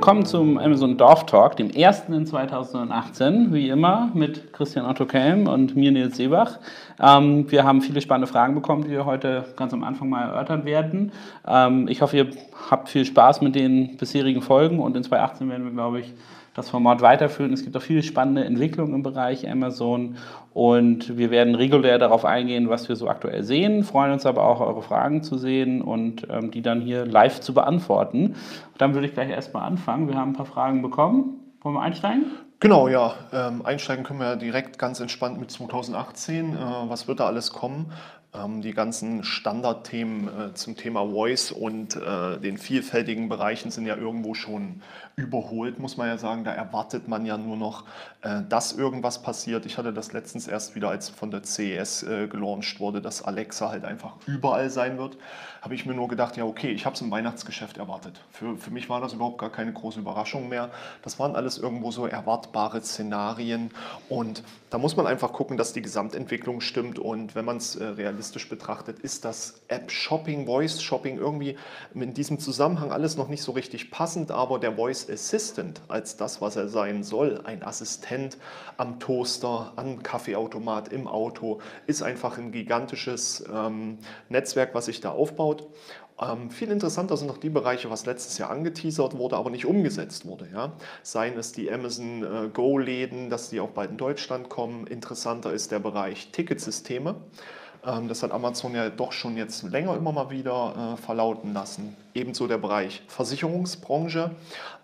Willkommen zum Amazon Dorf Talk, dem ersten in 2018, wie immer, mit Christian Otto Kelm und mir Nils Seebach. Ähm, wir haben viele spannende Fragen bekommen, die wir heute ganz am Anfang mal erörtern werden. Ähm, ich hoffe, ihr habt viel Spaß mit den bisherigen Folgen und in 2018 werden wir, glaube ich, das Format weiterführen. Es gibt auch viele spannende Entwicklungen im Bereich Amazon und wir werden regulär darauf eingehen, was wir so aktuell sehen, freuen uns aber auch, eure Fragen zu sehen und ähm, die dann hier live zu beantworten. Dann würde ich gleich erstmal anfangen. Wir haben ein paar Fragen bekommen. Wollen wir einsteigen? Genau, ja. Ähm, einsteigen können wir direkt ganz entspannt mit 2018. Äh, was wird da alles kommen? Ähm, die ganzen Standardthemen äh, zum Thema Voice und äh, den vielfältigen Bereichen sind ja irgendwo schon überholt, muss man ja sagen. Da erwartet man ja nur noch, äh, dass irgendwas passiert. Ich hatte das letztens erst wieder, als von der CES äh, gelauncht wurde, dass Alexa halt einfach überall sein wird. Habe ich mir nur gedacht, ja okay, ich habe es im Weihnachtsgeschäft erwartet. Für, für mich war das überhaupt gar keine große Überraschung mehr. Das waren alles irgendwo so erwartbare Szenarien und da muss man einfach gucken, dass die Gesamtentwicklung stimmt und wenn man es äh, realistisch betrachtet, ist das App-Shopping, Voice-Shopping irgendwie in diesem Zusammenhang alles noch nicht so richtig passend, aber der Voice Assistant als das, was er sein soll, ein Assistent am Toaster, am Kaffeeautomat, im Auto, ist einfach ein gigantisches ähm, Netzwerk, was sich da aufbaut. Ähm, viel interessanter sind noch die Bereiche, was letztes Jahr angeteasert wurde, aber nicht umgesetzt wurde. Ja? Seien es die Amazon äh, Go-Läden, dass die auch bald in Deutschland kommen. Interessanter ist der Bereich Ticketsysteme. Ähm, das hat Amazon ja doch schon jetzt länger immer mal wieder äh, verlauten lassen. Ebenso der Bereich Versicherungsbranche.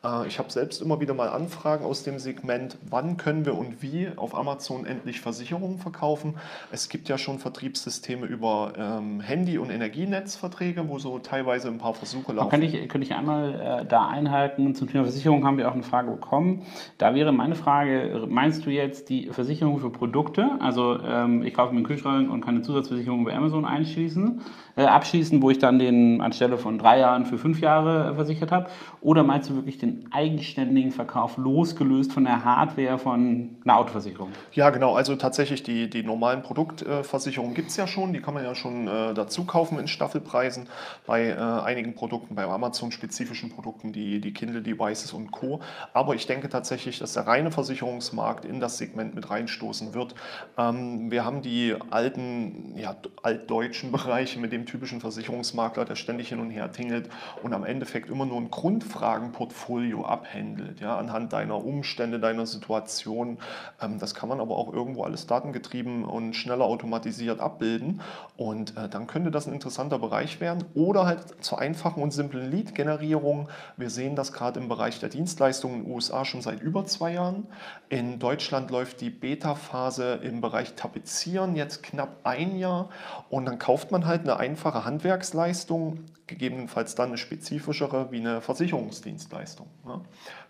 Äh, ich habe selbst immer wieder mal Anfragen aus dem Segment, wann können wir und wie auf Amazon endlich Versicherungen verkaufen. Es gibt ja schon Vertriebssysteme über ähm, Handy- und Energienetzverträge, wo so teilweise ein paar Versuche laufen. Könnte ich, könnte ich einmal äh, da einhalten? Zum Thema Versicherung haben wir auch eine Frage bekommen. Da wäre meine Frage, meinst du jetzt die Versicherung für Produkte? Also ähm, ich kaufe mir einen Kühlschrank und kann eine Zusatzversicherung bei Amazon einschließen, äh, abschließen, wo ich dann den anstelle von drei Jahren für fünf Jahre versichert habe? Oder meinst du wirklich den eigenständigen Verkauf losgelöst von der Hardware von einer Autoversicherung? Ja, genau. Also tatsächlich die, die normalen Produktversicherungen gibt es ja schon. Die kann man ja schon äh, dazu kaufen in Staffelpreisen bei äh, einigen Produkten, bei Amazon-spezifischen Produkten, die, die Kindle-Devices und Co. Aber ich denke tatsächlich, dass der reine Versicherungsmarkt in das Segment mit reinstoßen wird. Ähm, wir haben die alten, ja, altdeutschen Bereiche mit dem typischen Versicherungsmakler, der ständig hin und her tingelt und am Endeffekt immer nur ein Grundfragenportfolio abhändelt, ja, anhand deiner Umstände, deiner Situation. Ähm, das kann man aber auch irgendwo alles datengetrieben und schneller automatisiert abbilden und äh, dann könnte das ein interessanter Bereich werden oder halt zur einfachen und simplen Lead-Generierung. Wir sehen das gerade im Bereich der Dienstleistungen in den USA schon seit über zwei Jahren. In Deutschland läuft die Beta-Phase im Bereich Tapezieren jetzt knapp ein Jahr und dann kauft man halt eine einfache Handwerksleistung, gegebenenfalls dann eine spezifischere wie eine Versicherungsdienstleistung. Ne?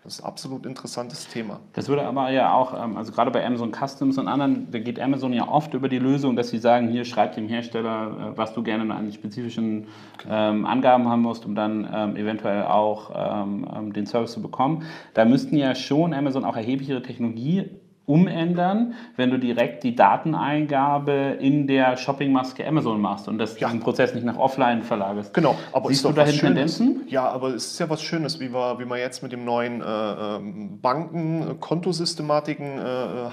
Das ist ein absolut interessantes Thema. Das würde aber ja auch, ähm, also gerade bei Amazon Customs und anderen, da geht Amazon ja oft über die Lösung, dass sie sagen, hier schreib dem Hersteller, äh, was du gerne an spezifischen genau. ähm, Angaben haben musst, um dann ähm, eventuell auch ähm, ähm, den Service zu bekommen. Da müssten ja schon Amazon auch erheblichere Technologie umändern, wenn du direkt die Dateneingabe in der Shoppingmaske Amazon machst und das ja. diesen Prozess nicht nach offline verlagerst. Genau, aber Siehst ist du dahin Tendenzen? Ja, aber es ist ja was Schönes, wie, wir, wie man jetzt mit dem neuen äh, ähm, Banken Kontosystematiken äh,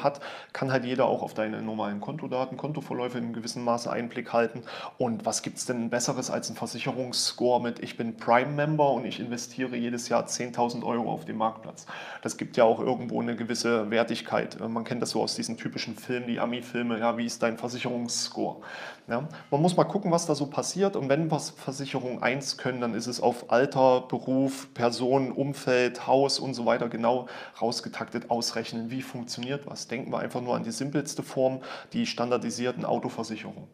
hat, kann halt jeder auch auf deine normalen Kontodaten, Kontoverläufe in gewissem Maße Einblick halten. Und was gibt es denn Besseres als ein Versicherungsscore mit ich bin Prime-Member und ich investiere jedes Jahr 10.000 Euro auf dem Marktplatz? Das gibt ja auch irgendwo eine gewisse Wertigkeit äh, man kennt das so aus diesen typischen Filmen, die Ami-Filme, ja, wie ist dein Versicherungsscore? Ja, man muss mal gucken, was da so passiert und wenn was Versicherungen eins können, dann ist es auf Alter, Beruf, Person, Umfeld, Haus und so weiter genau rausgetaktet ausrechnen, wie funktioniert was. Denken wir einfach nur an die simpelste Form, die standardisierten Autoversicherungen.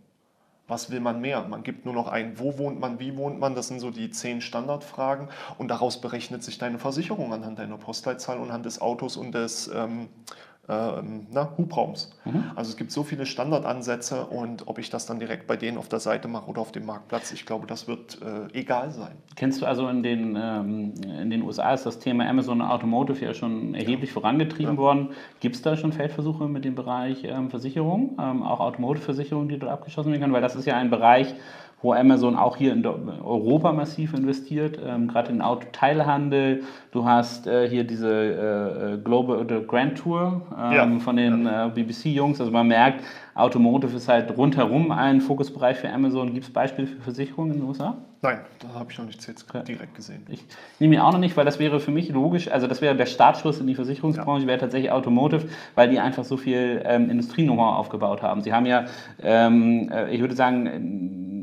Was will man mehr? Man gibt nur noch ein, wo wohnt man, wie wohnt man, das sind so die zehn Standardfragen und daraus berechnet sich deine Versicherung anhand deiner Postleitzahl anhand des Autos und des ähm, äh, na, Hubraums. Mhm. Also es gibt so viele Standardansätze und ob ich das dann direkt bei denen auf der Seite mache oder auf dem Marktplatz, ich glaube, das wird äh, egal sein. Kennst du also in den, ähm, in den USA ist das Thema Amazon Automotive ja schon erheblich ja. vorangetrieben ja. worden. Gibt es da schon Feldversuche mit dem Bereich ähm, Versicherung, ähm, auch Automotive-Versicherung, die dort abgeschlossen werden können? Weil das ist ja ein Bereich, wo Amazon auch hier in Europa massiv investiert, ähm, gerade in Autoteilhandel. Du hast äh, hier diese äh, Global oder Grand Tour ähm, ja. von den äh, BBC-Jungs. Also man merkt, Automotive ist halt rundherum ein Fokusbereich für Amazon. Gibt es Beispiele für Versicherungen in den USA? Nein, da habe ich noch nichts jetzt direkt gesehen. Ich nehme ihn auch noch nicht, weil das wäre für mich logisch, also das wäre der Startschluss in die Versicherungsbranche, ja. wäre tatsächlich Automotive, weil die einfach so viel ähm, Industrie-Know-how aufgebaut haben. Sie haben ja, ähm, äh, ich würde sagen,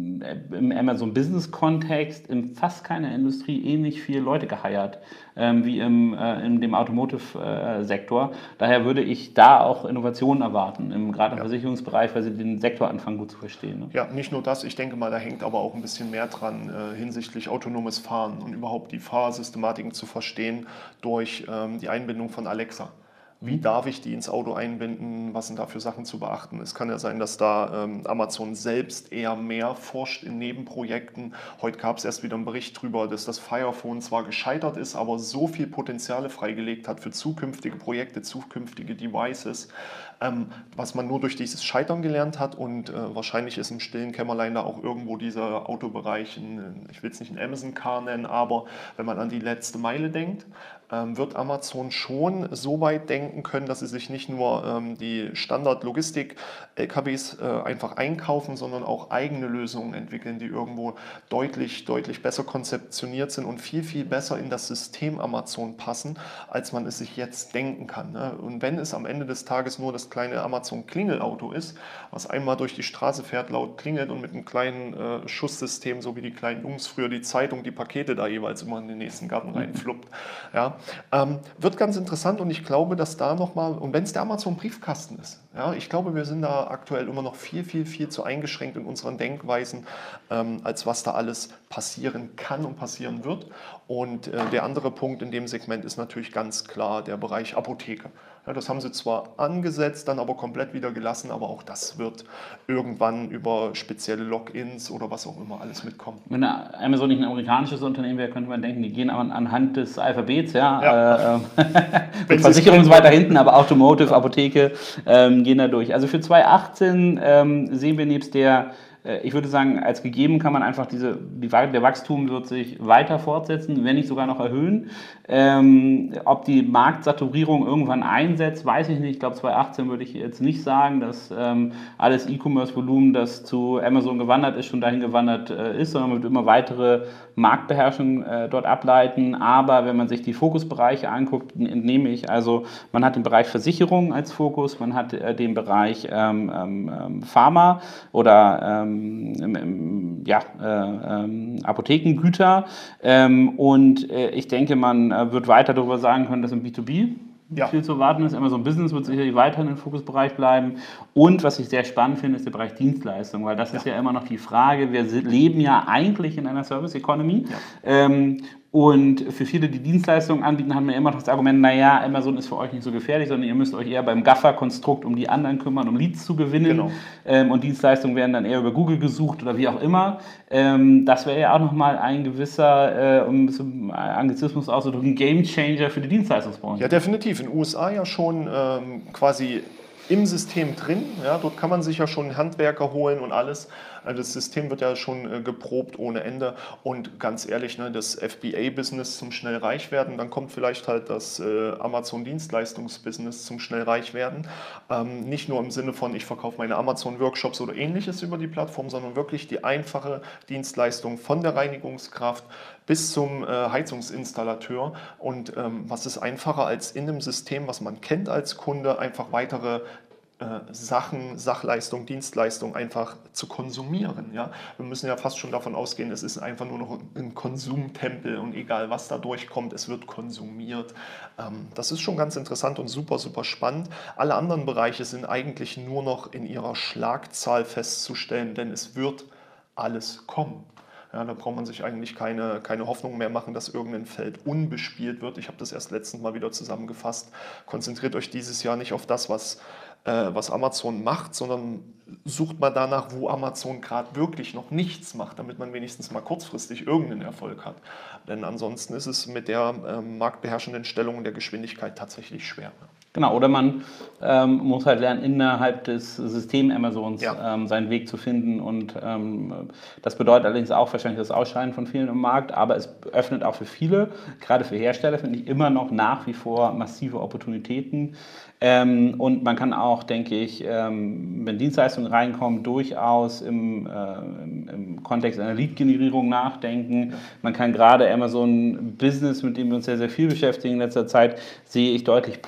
im Amazon Business Kontext in fast keiner Industrie ähnlich viele Leute geheiert ähm, wie im, äh, in dem Automotive-Sektor. Äh, Daher würde ich da auch Innovationen erwarten, im, gerade im ja. Versicherungsbereich, weil sie den Sektor anfangen gut zu verstehen. Ne? Ja, nicht nur das, ich denke mal, da hängt aber auch ein bisschen mehr dran äh, hinsichtlich autonomes Fahren und überhaupt die Fahrsystematiken zu verstehen durch ähm, die Einbindung von Alexa. Wie darf ich die ins Auto einbinden? Was sind da für Sachen zu beachten? Es kann ja sein, dass da ähm, Amazon selbst eher mehr forscht in Nebenprojekten. Heute gab es erst wieder einen Bericht darüber, dass das Fire Phone zwar gescheitert ist, aber so viel Potenziale freigelegt hat für zukünftige Projekte, zukünftige Devices, ähm, was man nur durch dieses Scheitern gelernt hat. Und äh, wahrscheinlich ist im stillen Kämmerlein da auch irgendwo dieser Autobereich, in, ich will es nicht ein Amazon Car nennen, aber wenn man an die letzte Meile denkt, ähm, wird Amazon schon so weit denken können, dass sie sich nicht nur ähm, die Standard-Logistik-LKWs äh, einfach einkaufen, sondern auch eigene Lösungen entwickeln, die irgendwo deutlich, deutlich besser konzeptioniert sind und viel, viel besser in das System Amazon passen, als man es sich jetzt denken kann. Ne? Und wenn es am Ende des Tages nur das kleine Amazon-Klingelauto ist, was einmal durch die Straße fährt, laut klingelt und mit einem kleinen äh, Schusssystem, so wie die kleinen Jungs früher die Zeitung, die Pakete da jeweils immer in den nächsten Garten reinfluppt, ja, ähm, wird ganz interessant und ich glaube, dass da nochmal, und wenn es der Amazon-Briefkasten ist, ja, ich glaube, wir sind da aktuell immer noch viel, viel, viel zu eingeschränkt in unseren Denkweisen, ähm, als was da alles passieren kann und passieren wird. Und äh, der andere Punkt in dem Segment ist natürlich ganz klar der Bereich Apotheke. Ja, das haben sie zwar angesetzt, dann aber komplett wieder gelassen, aber auch das wird irgendwann über spezielle Logins oder was auch immer alles mitkommen. Wenn Amazon nicht ein amerikanisches Unternehmen wäre, könnte man denken, die gehen anhand des Alphabets, ja. ja. Äh, äh Versicherung ist weiter hinten, aber Automotive, Apotheke ähm, gehen da durch. Also für 2018 ähm, sehen wir nebst der ich würde sagen, als gegeben kann man einfach diese, die, der Wachstum wird sich weiter fortsetzen, wenn nicht sogar noch erhöhen. Ähm, ob die Marktsaturierung irgendwann einsetzt, weiß ich nicht. Ich glaube, 2018 würde ich jetzt nicht sagen, dass ähm, alles E-Commerce-Volumen, das zu Amazon gewandert ist, schon dahin gewandert äh, ist, sondern man wird immer weitere Marktbeherrschung äh, dort ableiten. Aber wenn man sich die Fokusbereiche anguckt, entnehme ich also, man hat den Bereich Versicherung als Fokus, man hat äh, den Bereich ähm, ähm, ähm Pharma oder ähm, ja, äh, ähm, Apothekengüter. und äh, ich denke, man äh, wird weiter darüber sagen können, dass im B2B ja. viel zu erwarten ist. Amazon Business wird sicherlich weiterhin im Fokusbereich bleiben. Und was ich sehr spannend finde, ist der Bereich Dienstleistung, weil das ja. ist ja immer noch die Frage. Wir leben ja eigentlich in einer Service Economy. Ja. Ähm, und für viele, die Dienstleistungen anbieten, haben wir immer noch das Argument, naja, Amazon ist für euch nicht so gefährlich, sondern ihr müsst euch eher beim Gaffer-Konstrukt um die anderen kümmern, um Leads zu gewinnen. Genau. Ähm, und Dienstleistungen werden dann eher über Google gesucht oder wie auch immer. Ähm, das wäre ja auch nochmal ein gewisser, äh, um zum Anglizismus auszudrücken, Game Changer für die Dienstleistungsbranche. Ja, definitiv. In den USA ja schon ähm, quasi im System drin. Ja, dort kann man sich ja schon Handwerker holen und alles. Also das System wird ja schon äh, geprobt ohne Ende. Und ganz ehrlich, ne, das FBA-Business zum schnell reich werden, dann kommt vielleicht halt das äh, Amazon-Dienstleistungs-Business zum schnell reich werden. Ähm, nicht nur im Sinne von, ich verkaufe meine Amazon-Workshops oder ähnliches über die Plattform, sondern wirklich die einfache Dienstleistung von der Reinigungskraft bis zum äh, Heizungsinstallateur. Und ähm, was ist einfacher als in einem System, was man kennt als Kunde, einfach weitere äh, Sachen, Sachleistung, Dienstleistung einfach zu konsumieren. Ja? Wir müssen ja fast schon davon ausgehen, es ist einfach nur noch ein Konsumtempel und egal was da durchkommt, es wird konsumiert. Ähm, das ist schon ganz interessant und super, super spannend. Alle anderen Bereiche sind eigentlich nur noch in ihrer Schlagzahl festzustellen, denn es wird alles kommen. Ja, da braucht man sich eigentlich keine, keine Hoffnung mehr machen, dass irgendein Feld unbespielt wird. Ich habe das erst letztens mal wieder zusammengefasst. Konzentriert euch dieses Jahr nicht auf das, was äh, was Amazon macht, sondern sucht mal danach, wo Amazon gerade wirklich noch nichts macht, damit man wenigstens mal kurzfristig irgendeinen Erfolg hat. Denn ansonsten ist es mit der äh, marktbeherrschenden Stellung und der Geschwindigkeit tatsächlich schwer. Genau, oder man ähm, muss halt lernen, innerhalb des Systems Amazons ja. ähm, seinen Weg zu finden. Und ähm, das bedeutet allerdings auch wahrscheinlich das Ausscheiden von vielen im Markt, aber es öffnet auch für viele, gerade für Hersteller, finde ich, immer noch nach wie vor massive Opportunitäten. Ähm, und man kann auch, denke ich, ähm, wenn Dienstleistungen reinkommen, durchaus im, äh, im, im Kontext einer Lead-Generierung nachdenken. Ja. Man kann gerade Amazon Business, mit dem wir uns sehr, sehr viel beschäftigen in letzter Zeit, sehe ich deutlich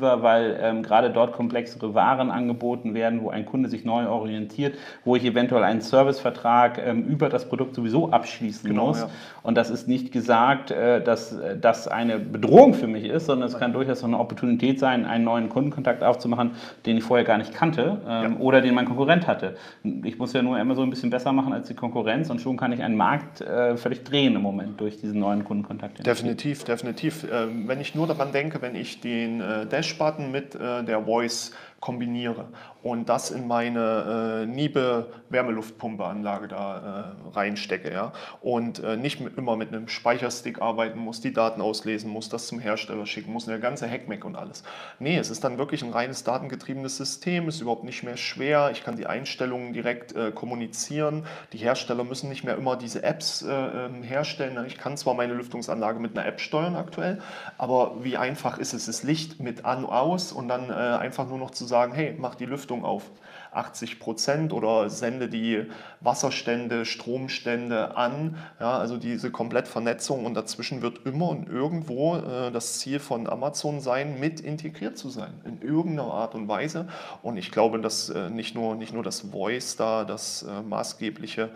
positiver, weil ähm, gerade dort komplexere Waren angeboten werden, wo ein Kunde sich neu orientiert, wo ich eventuell einen Servicevertrag ähm, über das Produkt sowieso abschließen genau, muss. Ja. Und das ist nicht gesagt, äh, dass äh, das eine Bedrohung für mich ist, sondern es kann durchaus eine Opportunität sein, einen neuen Kundenkontakt aufzumachen, den ich vorher gar nicht kannte ähm, ja. oder den mein Konkurrent hatte. Ich muss ja nur immer so ein bisschen besser machen als die Konkurrenz und schon kann ich einen Markt äh, völlig drehen im Moment durch diesen neuen Kundenkontakt. Definitiv, definitiv. Ähm, wenn ich nur daran denke, wenn ich den Dash-Button mit der Voice kombiniere und das in meine äh, Niebe Wärmeluftpumpeanlage da äh, reinstecke ja? und äh, nicht mit, immer mit einem Speicherstick arbeiten muss, die Daten auslesen muss, das zum Hersteller schicken muss, der ganze Hackmeck und alles. Nee, es ist dann wirklich ein reines datengetriebenes System, ist überhaupt nicht mehr schwer, ich kann die Einstellungen direkt äh, kommunizieren, die Hersteller müssen nicht mehr immer diese Apps äh, ähm, herstellen, ich kann zwar meine Lüftungsanlage mit einer App steuern aktuell, aber wie einfach ist es, das Licht mit an, aus und dann äh, einfach nur noch zu sagen, hey, mach die Lüftung auf 80 Prozent oder sende die Wasserstände, Stromstände an. Ja, also diese Komplettvernetzung und dazwischen wird immer und irgendwo äh, das Ziel von Amazon sein, mit integriert zu sein, in irgendeiner Art und Weise. Und ich glaube, dass äh, nicht, nur, nicht nur das Voice da das äh, maßgebliche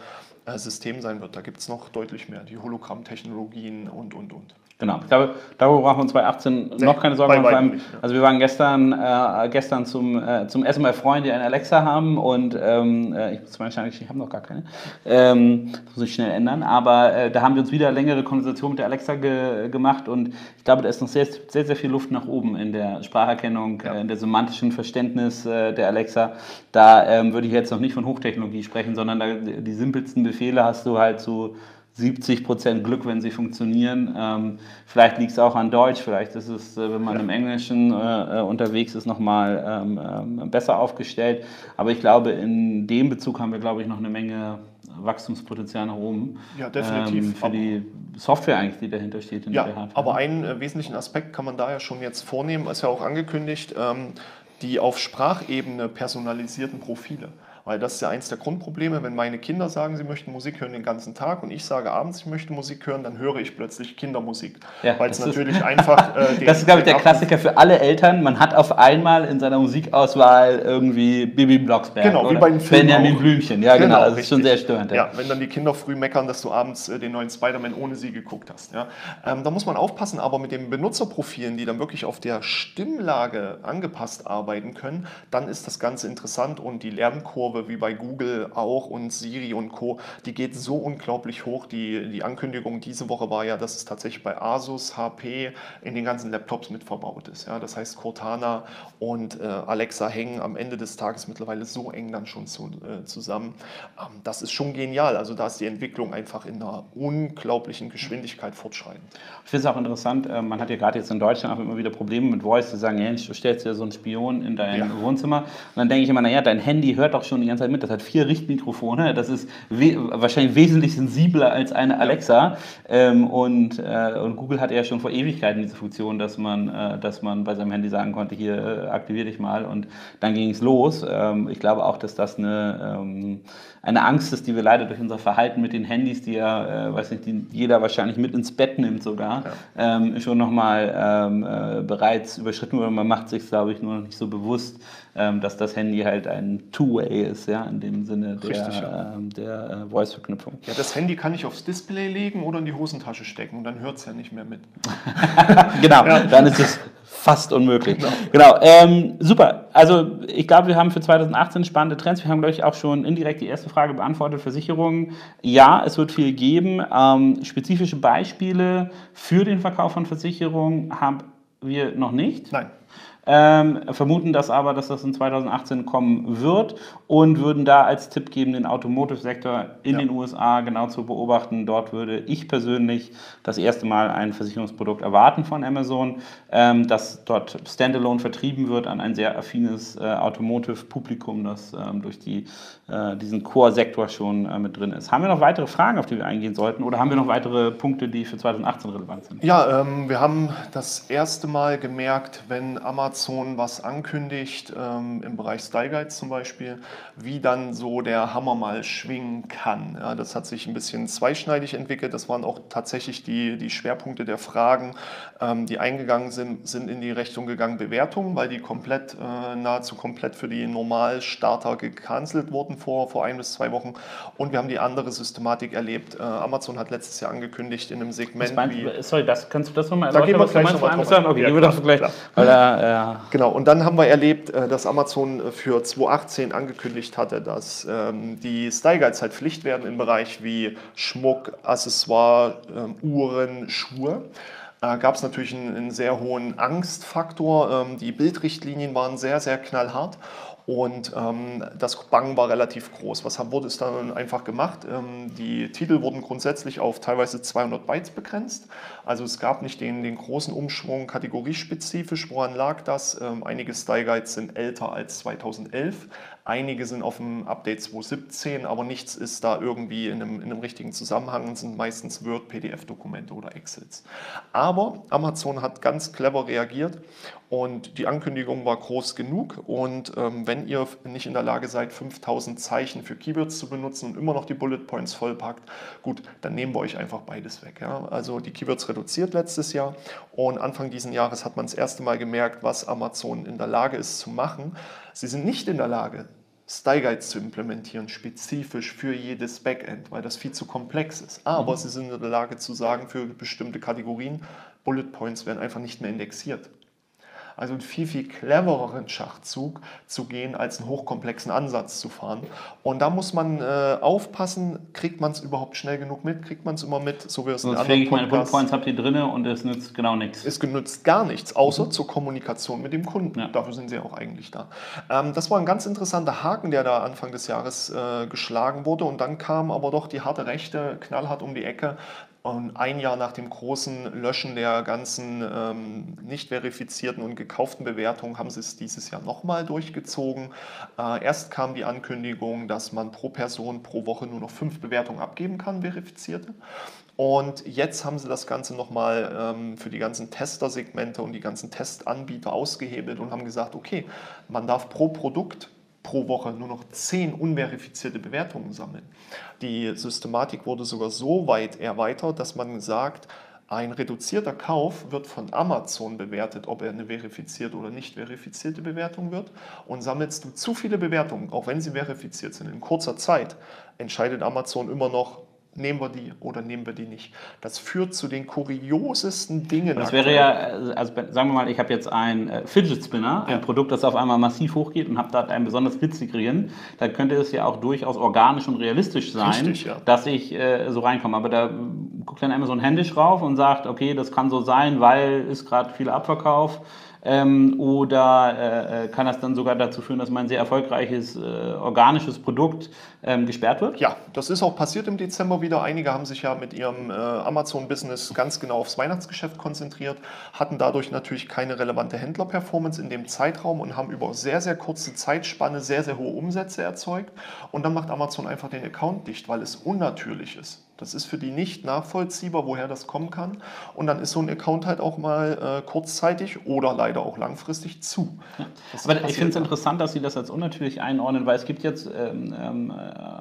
äh, System sein wird. Da gibt es noch deutlich mehr, die Hologrammtechnologien und, und, und. Genau, ich glaube, darüber brauchen wir uns 2018 nee, noch keine Sorgen machen. Nicht, ja. Also wir waren gestern, äh, gestern zum, äh, zum ersten Mal Freunde, die eine Alexa haben und ähm, äh, ich muss wahrscheinlich, ich habe noch gar keine, ähm, das muss ich schnell ändern, aber äh, da haben wir uns wieder längere Konversation mit der Alexa ge gemacht und ich glaube, da ist noch sehr, sehr, sehr viel Luft nach oben in der Spracherkennung, ja. Äh, in der semantischen Verständnis äh, der Alexa. Da ähm, würde ich jetzt noch nicht von Hochtechnologie sprechen, sondern da, die simpelsten Befehle hast du halt so 70 Prozent Glück, wenn sie funktionieren. Ähm, vielleicht liegt es auch an Deutsch, vielleicht ist es, äh, wenn man ja. im Englischen äh, äh, unterwegs ist, nochmal ähm, ähm, besser aufgestellt. Aber ich glaube, in dem Bezug haben wir, glaube ich, noch eine Menge Wachstumspotenzial nach oben. Ja, definitiv. Ähm, für die Software eigentlich, die dahinter steht. ja, aber einen äh, wesentlichen Aspekt kann man da ja schon jetzt vornehmen, ist ja auch angekündigt, ähm, die auf Sprachebene personalisierten Profile. Weil das ist ja eins der Grundprobleme, wenn meine Kinder sagen, sie möchten Musik hören den ganzen Tag und ich sage abends, ich möchte Musik hören, dann höre ich plötzlich Kindermusik. Ja, weil es natürlich einfach. Äh, den, das ist, glaube ich, der Klassiker für alle Eltern. Man hat auf einmal in seiner Musikauswahl irgendwie Bibi Blocksberg. Genau, wie bei den Filmen. Benjamin Blümchen, ja, genau. genau das ist schon sehr störend. Ja. ja. wenn dann die Kinder früh meckern, dass du abends äh, den neuen Spider-Man ohne sie geguckt hast. Ja. Ähm, da muss man aufpassen, aber mit den Benutzerprofilen, die dann wirklich auf der Stimmlage angepasst arbeiten können, dann ist das Ganze interessant und die Lernkurve Kurve wie bei Google auch und Siri und Co., die geht so unglaublich hoch. Die, die Ankündigung diese Woche war ja, dass es tatsächlich bei Asus, HP in den ganzen Laptops mit verbaut ist. Ja, das heißt, Cortana und äh, Alexa hängen am Ende des Tages mittlerweile so eng dann schon zu, äh, zusammen. Ähm, das ist schon genial. Also da ist die Entwicklung einfach in einer unglaublichen Geschwindigkeit fortschreitend. Ich finde es auch interessant, äh, man hat ja gerade jetzt in Deutschland auch immer wieder Probleme mit Voice, zu sagen, du stellst dir so einen Spion in dein ja. Wohnzimmer und dann denke ich immer, naja, dein Handy hört doch schon die ganze Zeit mit. Das hat vier Richtmikrofone. Das ist we wahrscheinlich wesentlich sensibler als eine Alexa. Ähm, und, äh, und Google hatte ja schon vor Ewigkeiten diese Funktion, dass man, äh, dass man bei seinem Handy sagen konnte, hier äh, aktiviere dich mal. Und dann ging es los. Ähm, ich glaube auch, dass das eine, ähm, eine Angst ist, die wir leider durch unser Verhalten mit den Handys, die ja, äh, weiß nicht, die jeder wahrscheinlich mit ins Bett nimmt sogar, ja. ähm, schon nochmal ähm, äh, bereits überschritten wurde. Man macht sich, glaube ich, nur noch nicht so bewusst, ähm, dass das Handy halt ein Two-Way ist, ja, in dem Sinne der, Richtig, ja. ähm, der äh, Voice-Verknüpfung. Ja, das Handy kann ich aufs Display legen oder in die Hosentasche stecken und dann hört es ja nicht mehr mit. genau, ja. dann ist es fast unmöglich. Genau, genau ähm, super. Also ich glaube, wir haben für 2018 spannende Trends. Wir haben, glaube ich, auch schon indirekt die erste Frage beantwortet. Versicherungen, ja, es wird viel geben. Ähm, spezifische Beispiele für den Verkauf von Versicherungen haben wir noch nicht. Nein. Ähm, vermuten das aber, dass das in 2018 kommen wird und würden da als Tipp geben, den Automotive-Sektor in ja. den USA genau zu beobachten. Dort würde ich persönlich das erste Mal ein Versicherungsprodukt erwarten von Amazon, ähm, das dort standalone vertrieben wird an ein sehr affines äh, Automotive-Publikum, das ähm, durch die, äh, diesen Core-Sektor schon äh, mit drin ist. Haben wir noch weitere Fragen, auf die wir eingehen sollten oder haben wir noch weitere Punkte, die für 2018 relevant sind? Ja, ähm, wir haben das erste Mal gemerkt, wenn Amazon Amazon was ankündigt, ähm, im Bereich Style Guides zum Beispiel, wie dann so der Hammer mal schwingen kann. Ja, das hat sich ein bisschen zweischneidig entwickelt. Das waren auch tatsächlich die, die Schwerpunkte der Fragen, ähm, die eingegangen sind, sind in die Richtung gegangen Bewertungen, weil die komplett, äh, nahezu komplett für die Normalstarter gecancelt wurden vor, vor ein bis zwei Wochen. Und wir haben die andere Systematik erlebt. Äh, Amazon hat letztes Jahr angekündigt in einem Segment das wie... Sorry, das, kannst du das nochmal erläutern? Da gehen wir gleich nochmal drauf. Okay, ja, gehen wir doch gleich, weil da, Genau, und dann haben wir erlebt, äh, dass Amazon äh, für 2018 angekündigt hatte, dass ähm, die Style Guides halt Pflicht werden im Bereich wie Schmuck, Accessoire, ähm, Uhren, Schuhe. Da gab es natürlich einen, einen, sehr hohen Angstfaktor. Ähm, die Bildrichtlinien waren sehr, sehr knallhart und ähm, das Bangen war relativ groß. Was wurde es dann einfach gemacht? Ähm, die Titel wurden grundsätzlich auf teilweise 200 Bytes begrenzt. Also es gab nicht den, den großen Umschwung kategoriespezifisch. Woran lag das? Ähm, einige Style Guides sind älter als 2011. Einige sind auf dem Update 2.17, aber nichts ist da irgendwie in einem, in einem richtigen Zusammenhang. Es sind meistens Word, PDF-Dokumente oder Excels. Aber Amazon hat ganz clever reagiert und die Ankündigung war groß genug. Und ähm, wenn ihr nicht in der Lage seid, 5000 Zeichen für Keywords zu benutzen und immer noch die Bullet Points vollpackt, gut, dann nehmen wir euch einfach beides weg. Ja? Also die Keywords reduziert letztes Jahr und Anfang dieses Jahres hat man das erste Mal gemerkt, was Amazon in der Lage ist zu machen. Sie sind nicht in der Lage, Style Guides zu implementieren, spezifisch für jedes Backend, weil das viel zu komplex ist. Aber mhm. sie sind in der Lage zu sagen, für bestimmte Kategorien, Bullet Points werden einfach nicht mehr indexiert. Also einen viel, viel clevereren Schachzug zu gehen, als einen hochkomplexen Ansatz zu fahren. Und da muss man äh, aufpassen, kriegt man es überhaupt schnell genug mit, kriegt man es immer mit, so wie es in anderen ich meine Bullet Points habt ihr drin und es nützt genau nichts. Es genützt gar nichts, außer mhm. zur Kommunikation mit dem Kunden. Ja. Dafür sind sie auch eigentlich da. Ähm, das war ein ganz interessanter Haken, der da Anfang des Jahres äh, geschlagen wurde. Und dann kam aber doch die harte Rechte knallhart um die Ecke, und ein Jahr nach dem großen Löschen der ganzen ähm, nicht verifizierten und gekauften Bewertungen haben sie es dieses Jahr nochmal durchgezogen. Äh, erst kam die Ankündigung, dass man pro Person pro Woche nur noch fünf Bewertungen abgeben kann, verifizierte. Und jetzt haben sie das Ganze nochmal ähm, für die ganzen Testersegmente und die ganzen Testanbieter ausgehebelt und haben gesagt, okay, man darf pro Produkt pro Woche nur noch zehn unverifizierte Bewertungen sammeln. Die Systematik wurde sogar so weit erweitert, dass man sagt, ein reduzierter Kauf wird von Amazon bewertet, ob er eine verifizierte oder nicht verifizierte Bewertung wird. Und sammelst du zu viele Bewertungen, auch wenn sie verifiziert sind, in kurzer Zeit, entscheidet Amazon immer noch, nehmen wir die oder nehmen wir die nicht. Das führt zu den kuriosesten Dingen. Das wäre ja, also sagen wir mal, ich habe jetzt ein äh, Fidget Spinner, ein ja. Produkt, das auf einmal massiv hochgeht und habe dort einen besonders witzigen, dann könnte es ja auch durchaus organisch und realistisch sein, Richtig, ja. dass ich äh, so reinkomme. Aber da guckt dann Amazon händisch rauf und sagt, okay, das kann so sein, weil ist gerade viel Abverkauf. Ähm, oder äh, äh, kann das dann sogar dazu führen, dass mein sehr erfolgreiches äh, organisches Produkt ähm, gesperrt wird? Ja, das ist auch passiert im Dezember wieder. Einige haben sich ja mit ihrem äh, Amazon-Business ganz genau aufs Weihnachtsgeschäft konzentriert, hatten dadurch natürlich keine relevante Händler-Performance in dem Zeitraum und haben über sehr, sehr kurze Zeitspanne sehr, sehr hohe Umsätze erzeugt. Und dann macht Amazon einfach den Account dicht, weil es unnatürlich ist. Das ist für die nicht nachvollziehbar, woher das kommen kann. Und dann ist so ein Account halt auch mal äh, kurzzeitig oder leider auch langfristig zu. Ja. Aber ich finde es interessant, dass Sie das als unnatürlich einordnen, weil es gibt jetzt ähm, ähm,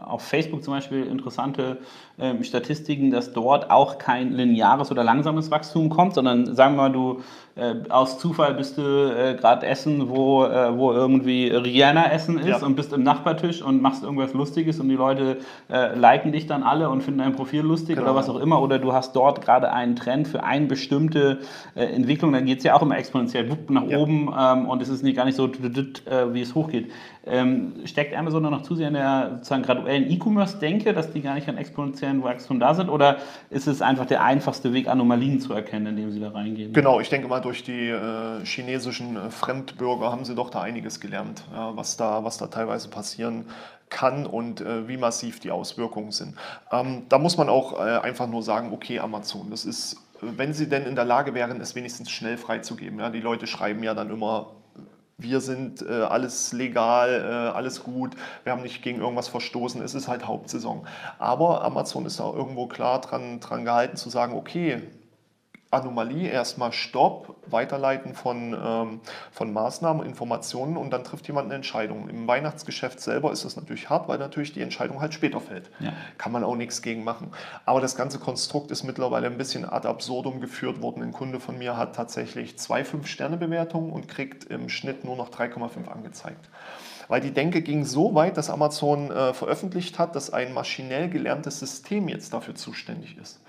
auf Facebook zum Beispiel interessante ähm, Statistiken, dass dort auch kein lineares oder langsames Wachstum kommt, sondern sagen wir mal, du äh, aus Zufall bist du äh, gerade essen, wo, äh, wo irgendwie Rihanna essen ist ja. und bist im Nachbartisch und machst irgendwas Lustiges und die Leute äh, liken dich dann alle und finden dein Profil lustig genau. oder was auch immer. Oder du hast dort gerade einen Trend für eine bestimmte äh, Entwicklung, dann geht es ja auch immer exponentiell nach ja. oben ähm, und es ist nicht gar nicht so, äh, wie es hochgeht. Ähm, steckt Amazon noch zu sehr in der sozusagen graduellen E-Commerce-Denke, dass die gar nicht an exponentiellen Wachstum da sind? Oder ist es einfach der einfachste Weg, Anomalien zu erkennen, indem sie da reingehen? Genau, ich denke mal, durch die äh, chinesischen äh, Fremdbürger haben sie doch da einiges gelernt, ja, was, da, was da teilweise passieren kann und äh, wie massiv die Auswirkungen sind. Ähm, da muss man auch äh, einfach nur sagen, okay, Amazon, das ist, wenn sie denn in der Lage wären, es wenigstens schnell freizugeben. Ja, die Leute schreiben ja dann immer, wir sind äh, alles legal, äh, alles gut, wir haben nicht gegen irgendwas verstoßen, es ist halt Hauptsaison. Aber Amazon ist auch irgendwo klar dran, dran gehalten zu sagen, okay, Anomalie, erstmal Stopp, Weiterleiten von, ähm, von Maßnahmen, Informationen und dann trifft jemand eine Entscheidung. Im Weihnachtsgeschäft selber ist das natürlich hart, weil natürlich die Entscheidung halt später fällt. Ja. Kann man auch nichts gegen machen. Aber das ganze Konstrukt ist mittlerweile ein bisschen ad absurdum geführt worden. Ein Kunde von mir hat tatsächlich zwei Fünf-Sterne-Bewertungen und kriegt im Schnitt nur noch 3,5 angezeigt weil die Denke ging so weit, dass Amazon äh, veröffentlicht hat, dass ein maschinell gelerntes System jetzt dafür zuständig ist.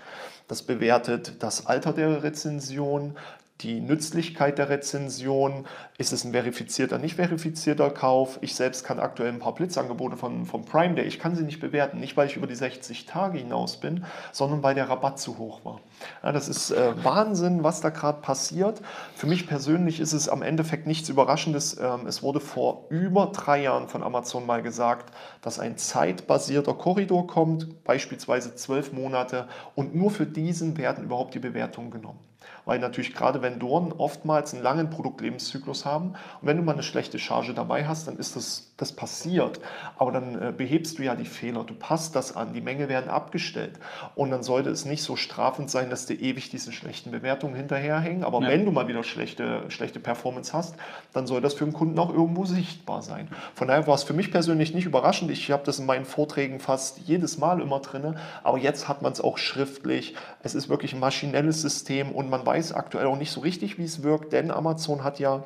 Das bewertet das Alter der Rezension, die Nützlichkeit der Rezension, ist es ein verifizierter, nicht verifizierter Kauf. Ich selbst kann aktuell ein paar Blitzangebote von, von Prime Day, ich kann sie nicht bewerten, nicht weil ich über die 60 Tage hinaus bin, sondern weil der Rabatt zu hoch war. Ja, das ist äh, Wahnsinn, was da gerade passiert. Für mich persönlich ist es am Endeffekt nichts Überraschendes. Ähm, es wurde vor über drei Jahren von Amazon mal gesagt, dass ein zeitbasierter Korridor kommt, beispielsweise zwölf Monate, und nur für diesen werden überhaupt die Bewertungen genommen weil natürlich gerade Vendoren oftmals einen langen Produktlebenszyklus haben. Und wenn du mal eine schlechte Charge dabei hast, dann ist das, das passiert. Aber dann äh, behebst du ja die Fehler, du passt das an, die Menge werden abgestellt. Und dann sollte es nicht so strafend sein, dass dir ewig diese schlechten Bewertungen hinterherhängen. Aber ja. wenn du mal wieder schlechte, schlechte Performance hast, dann soll das für den Kunden auch irgendwo sichtbar sein. Von daher war es für mich persönlich nicht überraschend. Ich habe das in meinen Vorträgen fast jedes Mal immer drin. Aber jetzt hat man es auch schriftlich. Es ist wirklich ein maschinelles System und man weiß aktuell auch nicht so richtig, wie es wirkt, denn Amazon hat ja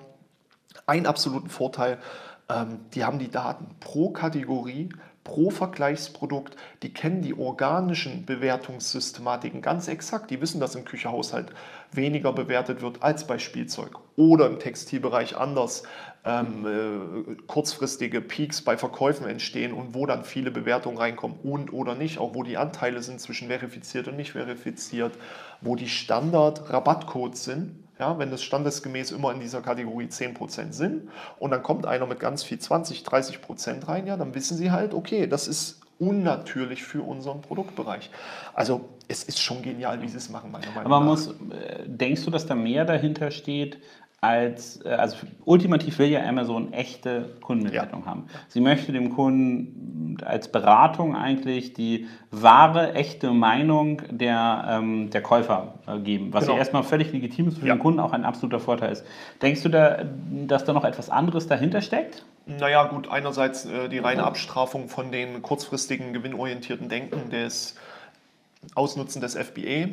einen absoluten Vorteil. Ähm, die haben die Daten pro Kategorie, pro Vergleichsprodukt. Die kennen die organischen Bewertungssystematiken ganz exakt. Die wissen, dass im Küchehaushalt weniger bewertet wird als bei Spielzeug oder im Textilbereich anders ähm, äh, kurzfristige Peaks bei Verkäufen entstehen und wo dann viele Bewertungen reinkommen und oder nicht, auch wo die Anteile sind zwischen verifiziert und nicht verifiziert, wo die Standard-Rabattcodes sind. Ja, wenn das standesgemäß immer in dieser Kategorie 10% sind und dann kommt einer mit ganz viel 20, 30% rein, ja, dann wissen sie halt, okay, das ist unnatürlich für unseren Produktbereich. Also es ist schon genial, wie sie es machen, meiner Meinung nach. Aber muss, äh, denkst du, dass da mehr dahinter steht, als, äh, also ultimativ will ja Amazon echte Kundenbewertung ja. haben. Sie möchte dem Kunden als Beratung eigentlich die wahre, echte Meinung der, ähm, der Käufer äh, geben, was genau. ja erstmal völlig legitim ist, für ja. den Kunden auch ein absoluter Vorteil ist. Denkst du, da, dass da noch etwas anderes dahinter steckt? Naja, gut, einerseits äh, die reine Abstrafung von den kurzfristigen, gewinnorientierten Denken des Ausnutzen des FBA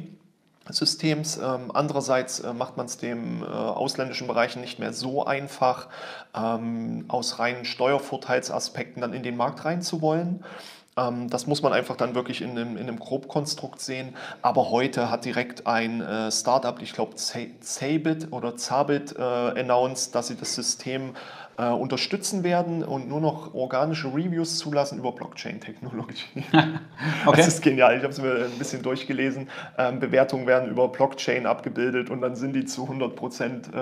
Systems. Ähm, andererseits äh, macht man es dem äh, ausländischen Bereichen nicht mehr so einfach, ähm, aus reinen Steuervorteilsaspekten dann in den Markt reinzuwollen. Ähm, das muss man einfach dann wirklich in einem, in einem Grobkonstrukt sehen. Aber heute hat direkt ein äh, Startup, ich glaube Zabit oder Zabit, äh, announced, dass sie das System äh, unterstützen werden und nur noch organische Reviews zulassen über Blockchain-Technologie. okay. Das ist genial. Ich habe es mir ein bisschen durchgelesen. Ähm, Bewertungen werden über Blockchain abgebildet und dann sind die zu 100 Prozent äh,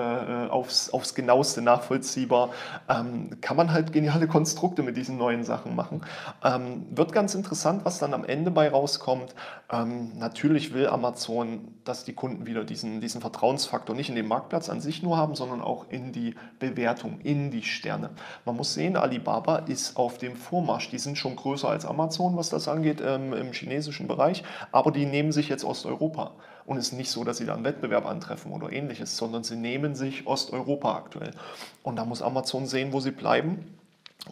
aufs, aufs genaueste nachvollziehbar. Ähm, kann man halt geniale Konstrukte mit diesen neuen Sachen machen. Ähm, wird ganz interessant, was dann am Ende bei rauskommt. Ähm, natürlich will Amazon, dass die Kunden wieder diesen, diesen Vertrauensfaktor nicht in den Marktplatz an sich nur haben, sondern auch in die Bewertung, in die Sterne. Man muss sehen, Alibaba ist auf dem Vormarsch. Die sind schon größer als Amazon, was das angeht, ähm, im chinesischen Bereich, aber die nehmen sich jetzt Osteuropa. Und es ist nicht so, dass sie da einen Wettbewerb antreffen oder ähnliches, sondern sie nehmen sich Osteuropa aktuell. Und da muss Amazon sehen, wo sie bleiben.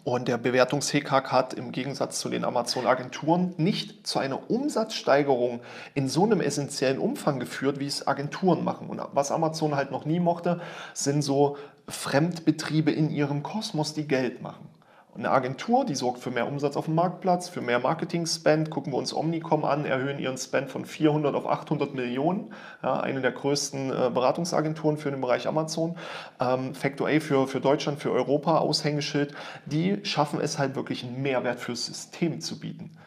Und der Bewertungshickhack hat im Gegensatz zu den Amazon-Agenturen nicht zu einer Umsatzsteigerung in so einem essentiellen Umfang geführt, wie es Agenturen machen. Und was Amazon halt noch nie mochte, sind so Fremdbetriebe in ihrem Kosmos, die Geld machen. Eine Agentur, die sorgt für mehr Umsatz auf dem Marktplatz, für mehr Marketing-Spend. Gucken wir uns Omnicom an, erhöhen ihren Spend von 400 auf 800 Millionen. Ja, eine der größten äh, Beratungsagenturen für den Bereich Amazon. Ähm, Factor A für, für Deutschland, für Europa, Aushängeschild. Die schaffen es halt wirklich, einen Mehrwert fürs System zu bieten.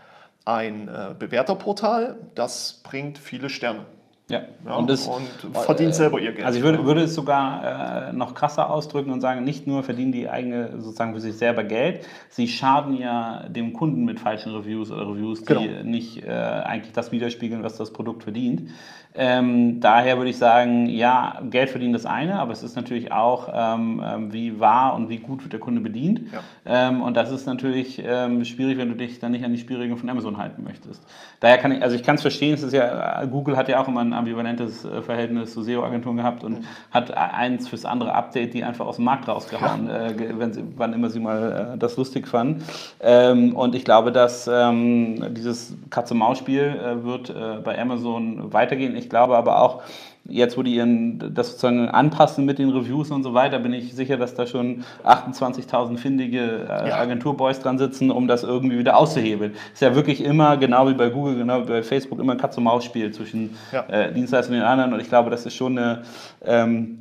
Ein äh, Bewerterportal, das bringt viele Sterne. Ja, Ja, und, das, und verdient selber ihr Geld. Also ich würde, würde es sogar äh, noch krasser ausdrücken und sagen, nicht nur verdienen die eigene sozusagen für sich selber Geld, sie schaden ja dem Kunden mit falschen Reviews oder Reviews, die Genau. nicht äh, eigentlich das widerspiegeln, was das Produkt verdient. Ähm, daher würde ich sagen, ja, Geld verdienen das eine, aber es ist natürlich auch, ähm, ähm, wie wahr und wie gut wird der Kunde bedient. Ja. Ähm, und das ist natürlich ähm, schwierig, wenn du dich dann nicht an die Spielregeln von Amazon halten möchtest. Daher kann ich, also ich kann es verstehen, es ist ja, Google hat ja auch immer ein ambivalentes äh, Verhältnis zu SEO-Agenturen gehabt und hat eins fürs andere Update, die einfach aus dem Markt rausgehauen, äh, ge- wenn sie, wann immer sie mal äh, das lustig fanden. Ähm, und ich glaube, dass ähm, dieses Katze-Maus-Spiel äh, wird äh, bei Amazon weitergehen. Ich glaube aber auch, jetzt, wo die ihren, das sozusagen anpassen mit den Reviews und so weiter, bin ich sicher, dass da schon 28.000 findige äh, Ja. Agenturboys dran sitzen, um das irgendwie wieder auszuhebeln. Ist ja wirklich immer, genau wie bei Google, genau wie bei Facebook, immer ein Katz-und-Maus-Spiel zwischen Ja. äh, Dienstleister und den anderen. Und ich glaube, das ist schon eine, ähm,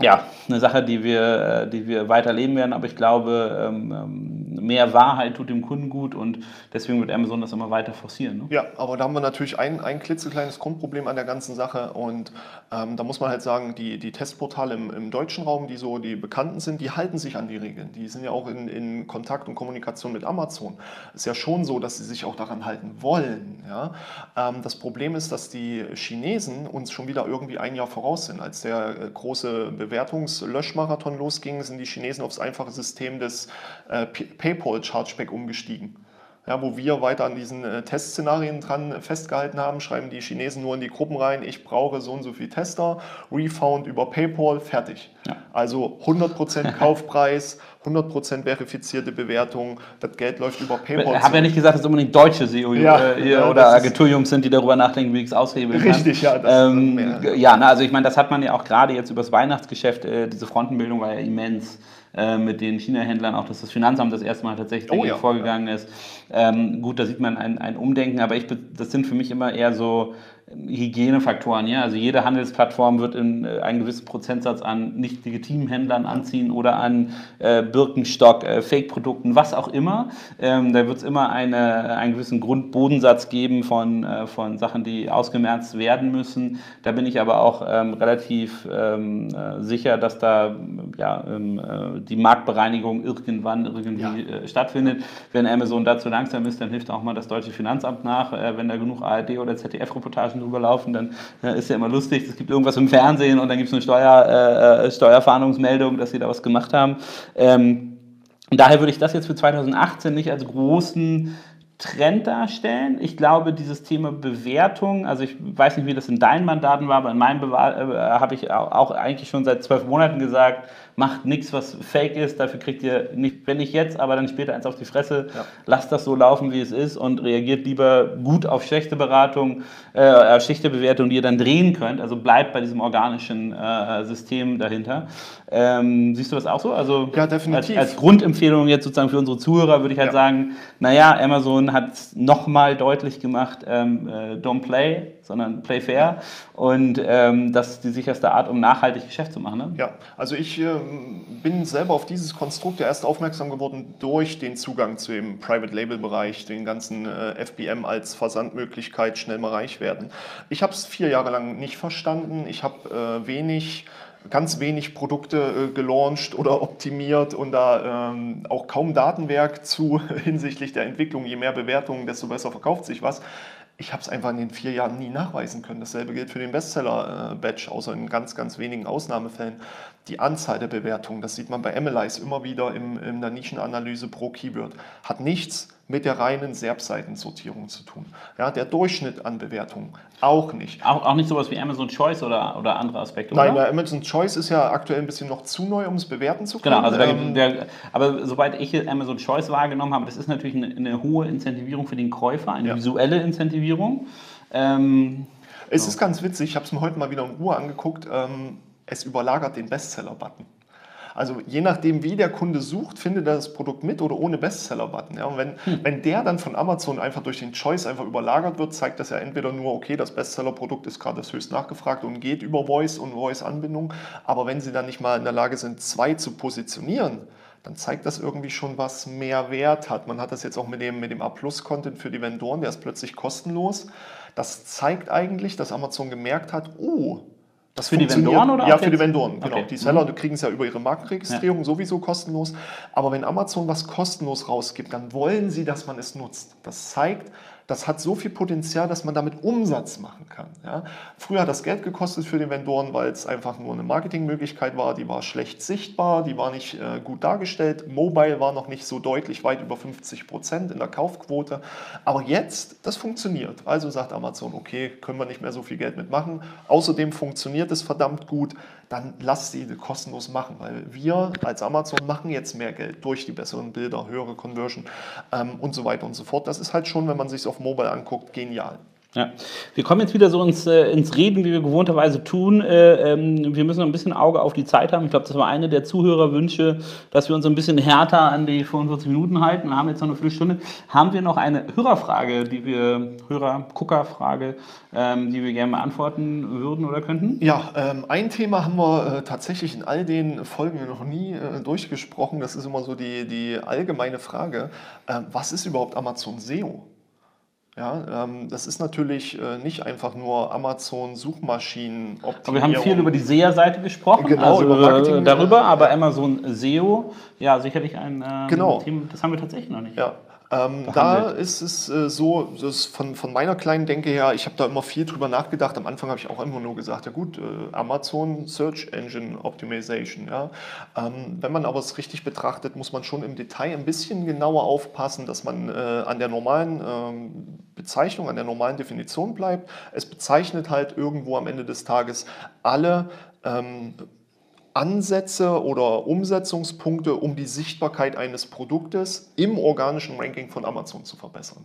ja, eine Sache, die wir, äh, die wir weiter leben werden. Aber ich glaube, ähm, ähm, mehr Wahrheit tut dem Kunden gut und deswegen wird Amazon das immer weiter forcieren. Ne? Ja, aber da haben wir natürlich ein, ein klitzekleines Grundproblem an der ganzen Sache und ähm, da muss man halt sagen, die, die Testportale im, im deutschen Raum, die so die bekannten sind, die halten sich an die Regeln. Die sind ja auch in, in Kontakt und Kommunikation mit Amazon. Ist ja schon so, dass sie sich auch daran halten wollen. Ja? Ähm, das Problem ist, dass die Chinesen uns schon wieder irgendwie ein Jahr voraus sind. Als der äh, große Bewertungslöschmarathon losging, sind die Chinesen aufs einfache System des äh, PayPal-Chargeback umgestiegen. Ja, wo wir weiter an diesen äh, Testszenarien dran festgehalten haben, schreiben die Chinesen nur in die Gruppen rein, ich brauche so und so viel Tester, Refund über PayPal, fertig. Ja. Also 100% Kaufpreis, 100% verifizierte Bewertung, das Geld läuft über PayPal. Ich habe ja nicht gesagt, dass es unbedingt deutsche SEO Ja, äh, ja, oder das Agenturjungs sind, die darüber nachdenken, wie ich es aushebeln kann. Richtig, ja, das ähm, ja, na, also ich meine, das hat man ja auch gerade jetzt übers Weihnachtsgeschäft, äh, diese Frontenbildung war ja immens äh, mit den China-Händlern, auch dass das Finanzamt das erste Mal tatsächlich Oh ja, vorgegangen ist. Ähm, gut, da sieht man ein, ein Umdenken, aber ich, das sind für mich immer eher so Hygienefaktoren. Ja? Also jede Handelsplattform wird in, äh, einen gewissen Prozentsatz an nicht legitimen Händlern anziehen oder an äh, Birkenstock, äh, Fake-Produkten, was auch immer. Ähm, da wird es immer eine, einen gewissen Grundbodensatz geben von, äh, von Sachen, die ausgemerzt werden müssen. Da bin ich aber auch ähm, relativ ähm, äh, sicher, dass da ja, ähm, äh, die Marktbereinigung irgendwann irgendwie Ja. stattfindet. Wenn Amazon dazu langsam ist, dann hilft auch mal das deutsche Finanzamt nach. Wenn da genug ARD oder ZDF-Reportagen drüber laufen, dann äh, ist ja immer lustig. Es gibt irgendwas im Fernsehen und dann gibt es eine Steuer, äh, äh, Steuerfahndungsmeldung, dass sie da was gemacht haben. Ähm, daher würde ich das jetzt für 2018 nicht als großen Trend darstellen. Ich glaube, dieses Thema Bewertung, also ich weiß nicht, wie das in deinen Mandaten war, aber in meinem äh, habe ich auch, eigentlich schon seit zwölf Monaten gesagt, macht nichts, was fake ist, dafür kriegt ihr nicht, wenn nicht jetzt, aber dann später eins auf die Fresse. Ja. Lasst das so laufen, wie es ist und reagiert lieber gut auf schlechte Beratung, äh, schlechte Bewertung, die ihr dann drehen könnt. Also bleibt bei diesem organischen äh, System dahinter. Ähm, siehst du das auch so? Also Ja, definitiv. Als, als Grundempfehlung jetzt sozusagen für unsere Zuhörer würde ich halt Ja. sagen, naja, Amazon hat es nochmal deutlich gemacht, ähm, äh, don't play, sondern play fair. Und ähm, das ist die sicherste Art, um nachhaltig Geschäft zu machen. Ne? Ja, also ich ähm, bin selber auf dieses Konstrukt ja erst aufmerksam geworden durch den Zugang zu dem Private Label Bereich, den ganzen äh, FBM als Versandmöglichkeit, schnell mal reich werden. Ich habe es vier Jahre lang nicht verstanden. Ich habe äh, wenig ganz wenig Produkte äh, gelauncht oder optimiert und da ähm, auch kaum Datenwerk zu hinsichtlich der Entwicklung. Je mehr Bewertungen, desto besser verkauft sich was. Ich habe es einfach in den vier Jahren nie nachweisen können. Dasselbe gilt für den Bestseller-Batch, außer in ganz, ganz wenigen Ausnahmefällen. Die Anzahl der Bewertungen, das sieht man bei Analyze immer wieder im, in der Nischenanalyse pro Keyword, hat nichts mit der reinen SERP-Seitensortierung zu tun. Ja, der Durchschnitt an Bewertungen auch nicht. Auch, auch nicht sowas wie Amazon Choice oder, oder andere Aspekte, Nein, oder? der Amazon Choice ist ja aktuell ein bisschen noch zu neu, um es bewerten zu können. Genau, also Ähm, der, aber soweit ich Amazon Choice wahrgenommen habe, das ist natürlich eine, eine hohe Incentivierung für den Käufer, eine Ja. visuelle Incentivierung. Ähm, Es ist ganz witzig, ich habe es mir heute mal wieder in Ruhe angeguckt. Ähm, es überlagert den Bestseller-Button. Also je nachdem, wie der Kunde sucht, findet er das Produkt mit oder ohne Bestseller-Button. Ja? Und wenn, hm. wenn der dann von Amazon einfach durch den Choice einfach überlagert wird, zeigt das ja entweder nur, okay, das Bestseller-Produkt ist gerade das höchst nachgefragt und geht über Voice und Voice-Anbindung. Aber wenn sie dann nicht mal in der Lage sind, zwei zu positionieren, dann zeigt das irgendwie schon, was mehr Wert hat. Man hat das jetzt auch mit dem, mit dem A-Plus-Content für die Vendoren, der ist plötzlich kostenlos. Das zeigt eigentlich, dass Amazon gemerkt hat, oh, das für die Vendoren oder? Ja, für die Vendoren, genau. Okay. Die Seller mhm. kriegen es ja über ihre Markenregistrierung ja. sowieso kostenlos. Aber wenn Amazon was kostenlos rausgibt, dann wollen sie, dass man es nutzt. Das zeigt, das hat so viel Potenzial, dass man damit Umsatz machen kann. Ja. Früher hat das Geld gekostet für die Vendoren, weil es einfach nur eine Marketingmöglichkeit war, die war schlecht sichtbar, die war nicht äh, gut dargestellt. Mobile war noch nicht so deutlich, weit über 50 Prozent in der Kaufquote. Aber jetzt, das funktioniert. Also sagt Amazon, okay, können wir nicht mehr so viel Geld mitmachen. Außerdem funktioniert es verdammt gut dann lass sie kostenlos machen, weil wir als Amazon machen jetzt mehr Geld durch die besseren Bilder, höhere Conversion ähm, und so weiter und so fort. Das ist halt schon, wenn man sich auf Mobile anguckt, genial. Ja, wir kommen jetzt wieder so ins, äh, ins Reden, wie wir gewohnterweise tun. Äh, ähm, wir müssen noch ein bisschen Auge auf die Zeit haben. Ich glaube, das war eine der Zuhörerwünsche, dass wir uns ein bisschen härter an die 45 Minuten halten. Wir haben jetzt noch eine Viertelstunde. Haben wir noch eine Hörerfrage, die wir, Hörer-Gucker-Frage, ähm, die wir gerne beantworten würden oder könnten? Ja, ähm, ein Thema haben wir äh, tatsächlich in all den Folgen noch nie äh, durchgesprochen. Das ist immer so die, die allgemeine Frage. Ähm, was ist überhaupt Amazon SEO? Ja, ähm, das ist natürlich äh, nicht einfach nur Amazon Suchmaschinen Aber wir haben viel über die SEA-Seite gesprochen, genau, also, über Marketing, äh, darüber, aber Amazon SEO, ja, sicherlich ein ähm, genau. Thema, das haben wir tatsächlich noch nicht. Ja, ähm, da ist es äh, so, das von, von meiner kleinen Denke her, ich habe da immer viel drüber nachgedacht. Am Anfang habe ich auch immer nur gesagt, ja gut, äh, Amazon Search Engine Optimization. Ja. Ähm, wenn man aber es richtig betrachtet, muss man schon im Detail ein bisschen genauer aufpassen, dass man äh, an der normalen ähm, Bezeichnung, an der normalen Definition bleibt. Es bezeichnet halt irgendwo am Ende des Tages alle ähm, Ansätze oder Umsetzungspunkte, um die Sichtbarkeit eines Produktes im organischen Ranking von Amazon zu verbessern.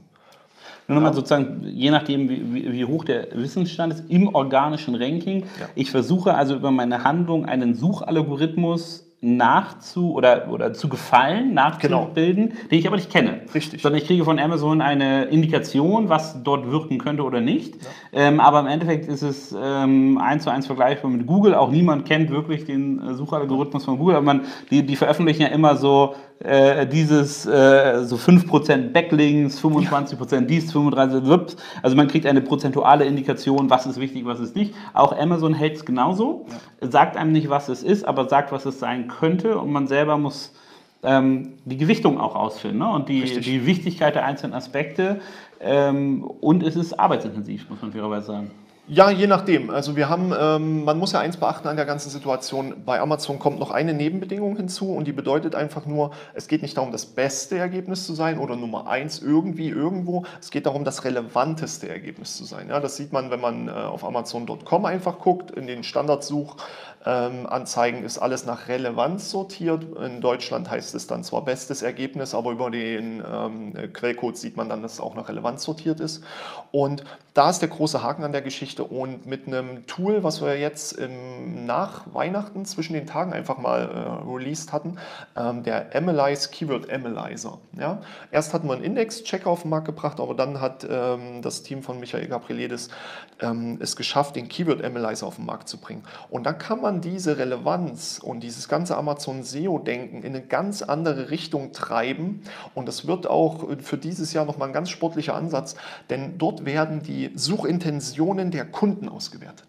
Nur nochmal sozusagen, je nachdem, wie, wie, hoch der Wissensstand ist, im organischen Ranking. Ja. Ich versuche also über meine Handlung einen Suchalgorithmus nachzu oder, oder zu gefallen, nachzubilden, genau. den ich aber nicht kenne. Richtig. Sondern ich kriege von Amazon eine Indikation, was dort wirken könnte oder nicht. Ja. Ähm, aber im Endeffekt ist es ähm, eins zu eins vergleichbar mit Google. Auch niemand kennt wirklich den äh, Suchalgorithmus von Google. Aber man, die, die veröffentlichen ja immer so äh, dieses äh, so 5% Backlinks, 25% ja. dies, 35%, also man kriegt eine prozentuale Indikation, was ist wichtig, was ist nicht. Auch Amazon hält es genauso, ja. sagt einem nicht, was es ist, aber sagt, was es sein könnte und man selber muss ähm, die Gewichtung auch ausfinden ne? und die, die Wichtigkeit der einzelnen Aspekte. Ähm, und es ist arbeitsintensiv, muss man fairerweise sagen. Ja, je nachdem. Also wir haben, ähm, man muss ja eins beachten an der ganzen Situation. Bei Amazon kommt noch eine Nebenbedingung hinzu und die bedeutet einfach nur, es geht nicht darum, das beste Ergebnis zu sein oder Nummer eins irgendwie irgendwo. Es geht darum, das relevanteste Ergebnis zu sein. Ja, das sieht man, wenn man äh, auf Amazon.com einfach guckt, in den Standardsuch Anzeigen ist alles nach Relevanz sortiert. In Deutschland heißt es dann zwar bestes Ergebnis, aber über den ähm, Quellcode sieht man dann, dass es auch nach Relevanz sortiert ist. Und da ist der große Haken an der Geschichte. Und mit einem Tool, was wir jetzt im, nach Weihnachten zwischen den Tagen einfach mal äh, released hatten, ähm, der Analyze Keyword Analyzer. Ja? Erst hatten wir einen Index-Checker auf den Markt gebracht, aber dann hat ähm, das Team von Michael Gabrielidis ähm, es geschafft, den Keyword Analyzer auf den Markt zu bringen. Und da kann man diese Relevanz und dieses ganze Amazon SEO-Denken in eine ganz andere Richtung treiben. Und das wird auch für dieses Jahr nochmal ein ganz sportlicher Ansatz, denn dort werden die Suchintentionen der Kunden ausgewertet.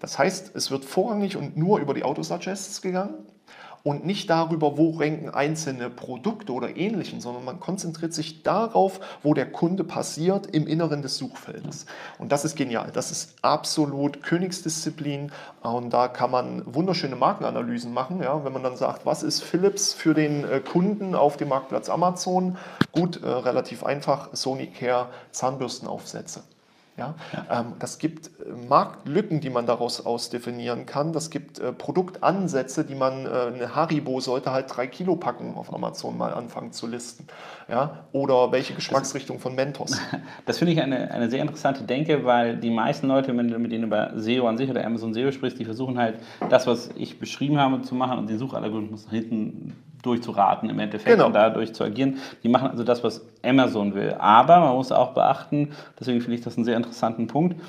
Das heißt, es wird vorrangig und nur über die Autosuggests gegangen und nicht darüber, wo ranken einzelne Produkte oder ähnlichen, sondern man konzentriert sich darauf, wo der Kunde passiert im Inneren des Suchfeldes. Und das ist genial. Das ist absolut Königsdisziplin und da kann man wunderschöne Markenanalysen machen. Ja, wenn man dann sagt, was ist Philips für den äh, Kunden auf dem Marktplatz Amazon? Gut, äh, relativ einfach, Sonicare Zahnbürstenaufsätze. Ja? ja. Ähm, das gibt äh, Marktlücken, die man daraus ausdefinieren kann. Das gibt äh, Produktansätze, die man, äh, eine Haribo sollte halt drei Kilo Packungen auf Amazon mal anfangen zu listen. Ja? Oder welche Geschmacksrichtung von Mentos. Das finde ich eine, eine sehr interessante Denke, weil die meisten Leute, wenn du mit denen über SEO an sich oder Amazon SEO sprichst, die versuchen halt das, was ich beschrieben habe, zu machen und den Suchalgorithmus hinten durchzuraten im Endeffekt genau. und dadurch zu agieren. Die machen also das, was Amazon will. Aber man muss auch beachten, deswegen finde ich das einen sehr interessanten Punkt,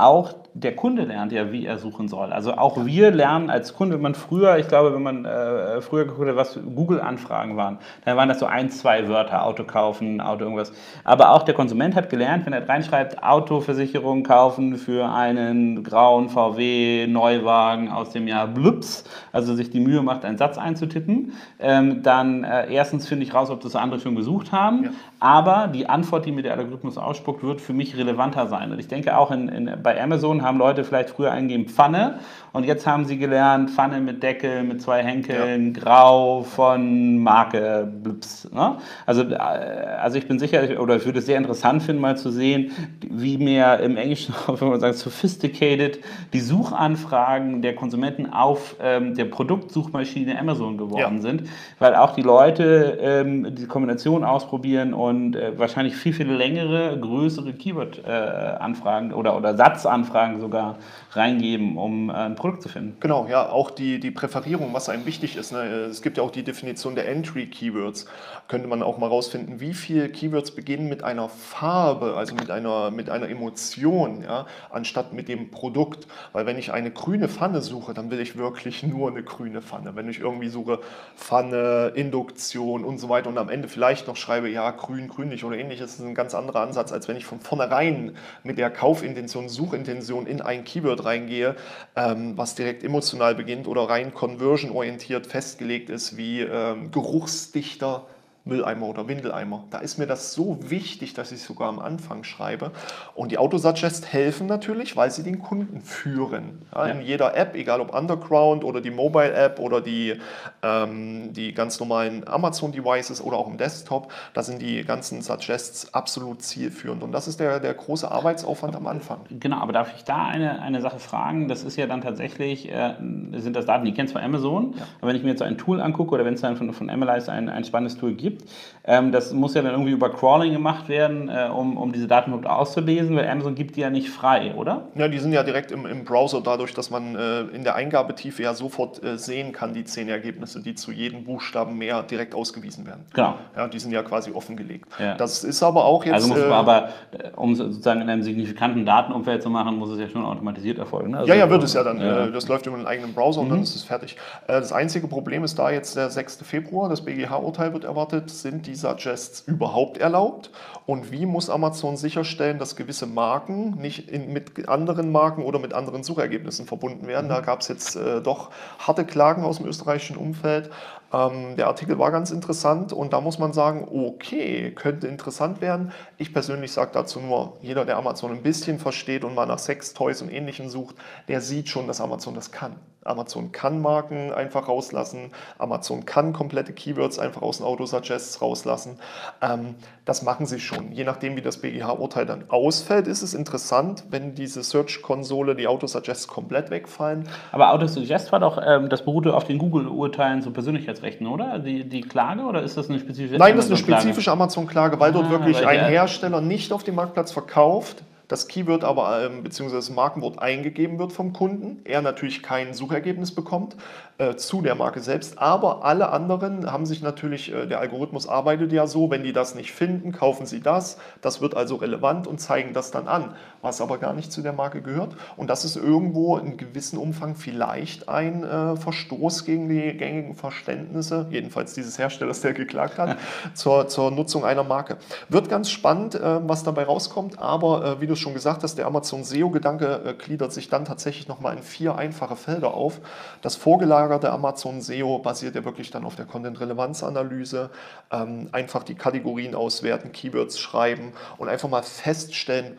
auch der Kunde lernt ja, wie er suchen soll. Also auch wir lernen als Kunde, wenn man früher, ich glaube, wenn man äh, früher geguckt hat, was Google-Anfragen waren, dann waren das so ein, zwei Wörter, Auto kaufen, Auto irgendwas. Aber auch der Konsument hat gelernt, wenn er reinschreibt, Autoversicherung kaufen für einen grauen VW Neuwagen aus dem Jahr Blups, also sich die Mühe macht, einen Satz einzutippen, ähm, dann äh, erstens finde ich raus, ob das andere schon gesucht haben, ja. aber die Antwort, die mir der Algorithmus ausspuckt, wird für mich relevanter sein. Und ich denke auch in, in, bei Amazon haben Leute vielleicht früher eingegeben Pfanne und jetzt haben sie gelernt Pfanne mit Deckel, mit zwei Henkeln, ja. grau von Marke Blips. Ne? Also, äh, also ich bin sicher, oder ich würde es sehr interessant finden, mal zu sehen, wie mehr im Englischen, wenn man sagt, sophisticated, die Suchanfragen der Konsumenten auf ähm, der Produktsuchmaschine Amazon geworden ja. sind, weil auch die Leute ähm, die Kombination ausprobieren und äh, wahrscheinlich viel, viel längere, größere Keyword-Anfragen äh, oder, oder Satzanfragen sogar reingeben, um äh, ein Produkt zu finden. Genau, ja, auch die, die Präferierung, was einem wichtig ist. Ne? Es gibt ja auch die Definition der Entry-Keywords. Könnte man auch mal rausfinden, wie viele Keywords beginnen mit einer Farbe, also mit einer, mit einer Emotion, ja, anstatt mit dem Produkt. Weil wenn ich eine grüne Pfanne suche, dann will ich wirklich nur eine grüne Pfanne. Wenn ich irgendwie suche Pfanne, Induktion und so weiter und am Ende vielleicht noch schreibe, ja, grün, grünlich oder ähnliches, ist ein ganz anderer Ansatz, als wenn ich von vornherein mit der Kaufintention, Suchintention in ein Keyword reingehe, ähm, was direkt emotional beginnt oder rein conversion-orientiert festgelegt ist, wie ähm, geruchsdichter Mülleimer oder Windeleimer. Da ist mir das so wichtig, dass ich es sogar am Anfang schreibe. Und die Autosuggest helfen natürlich, weil sie den Kunden führen. Ja, ja. In jeder App, egal ob Underground oder die Mobile App oder die, ähm, die ganz normalen Amazon Devices oder auch im Desktop, da sind die ganzen Suggests absolut zielführend. Und das ist der, der große Arbeitsaufwand am Anfang. Genau, aber darf ich da eine, eine Sache fragen? Das ist ja dann tatsächlich, äh, sind das Daten, die kennen zwar Amazon, ja. aber wenn ich mir jetzt so ein Tool angucke oder wenn es dann von, von Analyze ein, ein spannendes Tool gibt, gibt. Ähm, das muss ja dann irgendwie über Crawling gemacht werden, äh, um, um diese Daten überhaupt auszulesen, weil Amazon gibt die ja nicht frei, oder? Ja, die sind ja direkt im, im Browser, dadurch, dass man äh, in der Eingabetiefe ja sofort äh, sehen kann, die zehn Ergebnisse, die zu jedem Buchstaben mehr direkt ausgewiesen werden. Genau. Ja, die sind ja quasi offengelegt. Ja. Das ist aber auch jetzt. Also muss man äh, aber, äh, um sozusagen in einem signifikanten Datenumfeld zu machen, muss es ja schon automatisiert erfolgen. Ne? Also ja, ja, wird es ja dann. Ja. Äh, das läuft über einen eigenen Browser mhm. und dann ist es fertig. das einzige Problem ist da jetzt der 6. Februar, das BGH-Urteil wird erwartet, sind die Suggests überhaupt erlaubt? Und wie muss Amazon sicherstellen, dass gewisse Marken nicht in, mit anderen Marken oder mit anderen Suchergebnissen verbunden werden? Da gab es jetzt äh, doch harte Klagen aus dem österreichischen Umfeld. Ähm, der Artikel war ganz interessant und da muss man sagen, okay, könnte interessant werden. Ich persönlich sage dazu nur, jeder, der Amazon ein bisschen versteht und mal nach Sex, Toys und Ähnlichem sucht, der sieht schon, dass Amazon das kann. Amazon kann Marken einfach rauslassen, Amazon kann komplette Keywords einfach aus den Autosuggests rauslassen. Ähm, das machen sie schon. Je nachdem, wie das BGH-Urteil dann ausfällt, ist es interessant, wenn diese Search-Konsole, die Autosuggests komplett wegfallen. Aber Autosuggest war doch, ähm, das beruhte auf den Google-Urteilen zu Persönlichkeitsrechten, oder? Die, die Klage oder ist das eine spezifische Nein, das ist eine spezifische Amazon-Klage, weil ah, dort wirklich weil ein Hersteller nicht auf dem Marktplatz verkauft, das Keyword aber ähm, bzw. das Markenwort eingegeben wird vom Kunden, er natürlich kein Suchergebnis bekommt äh, zu der Marke selbst, aber alle anderen haben sich natürlich, äh, der Algorithmus arbeitet ja so, wenn die das nicht finden, kaufen sie das, das wird also relevant und zeigen das dann an, was aber gar nicht zu der Marke gehört. Und das ist irgendwo in gewissem Umfang vielleicht ein äh, Verstoß gegen die gängigen Verständnisse, jedenfalls dieses Herstellers, der geklagt hat, zur, zur Nutzung einer Marke. Wird ganz spannend, was dabei rauskommt, aber wie du schon gesagt hast, der Amazon SEO-Gedanke gliedert sich dann tatsächlich nochmal in vier einfache Felder auf. Das vorgelagerte Amazon SEO basiert ja wirklich dann auf der Content-Relevanz-Analyse, ähm, einfach die Kategorien auswerten, Keywords schreiben und einfach mal feststellen,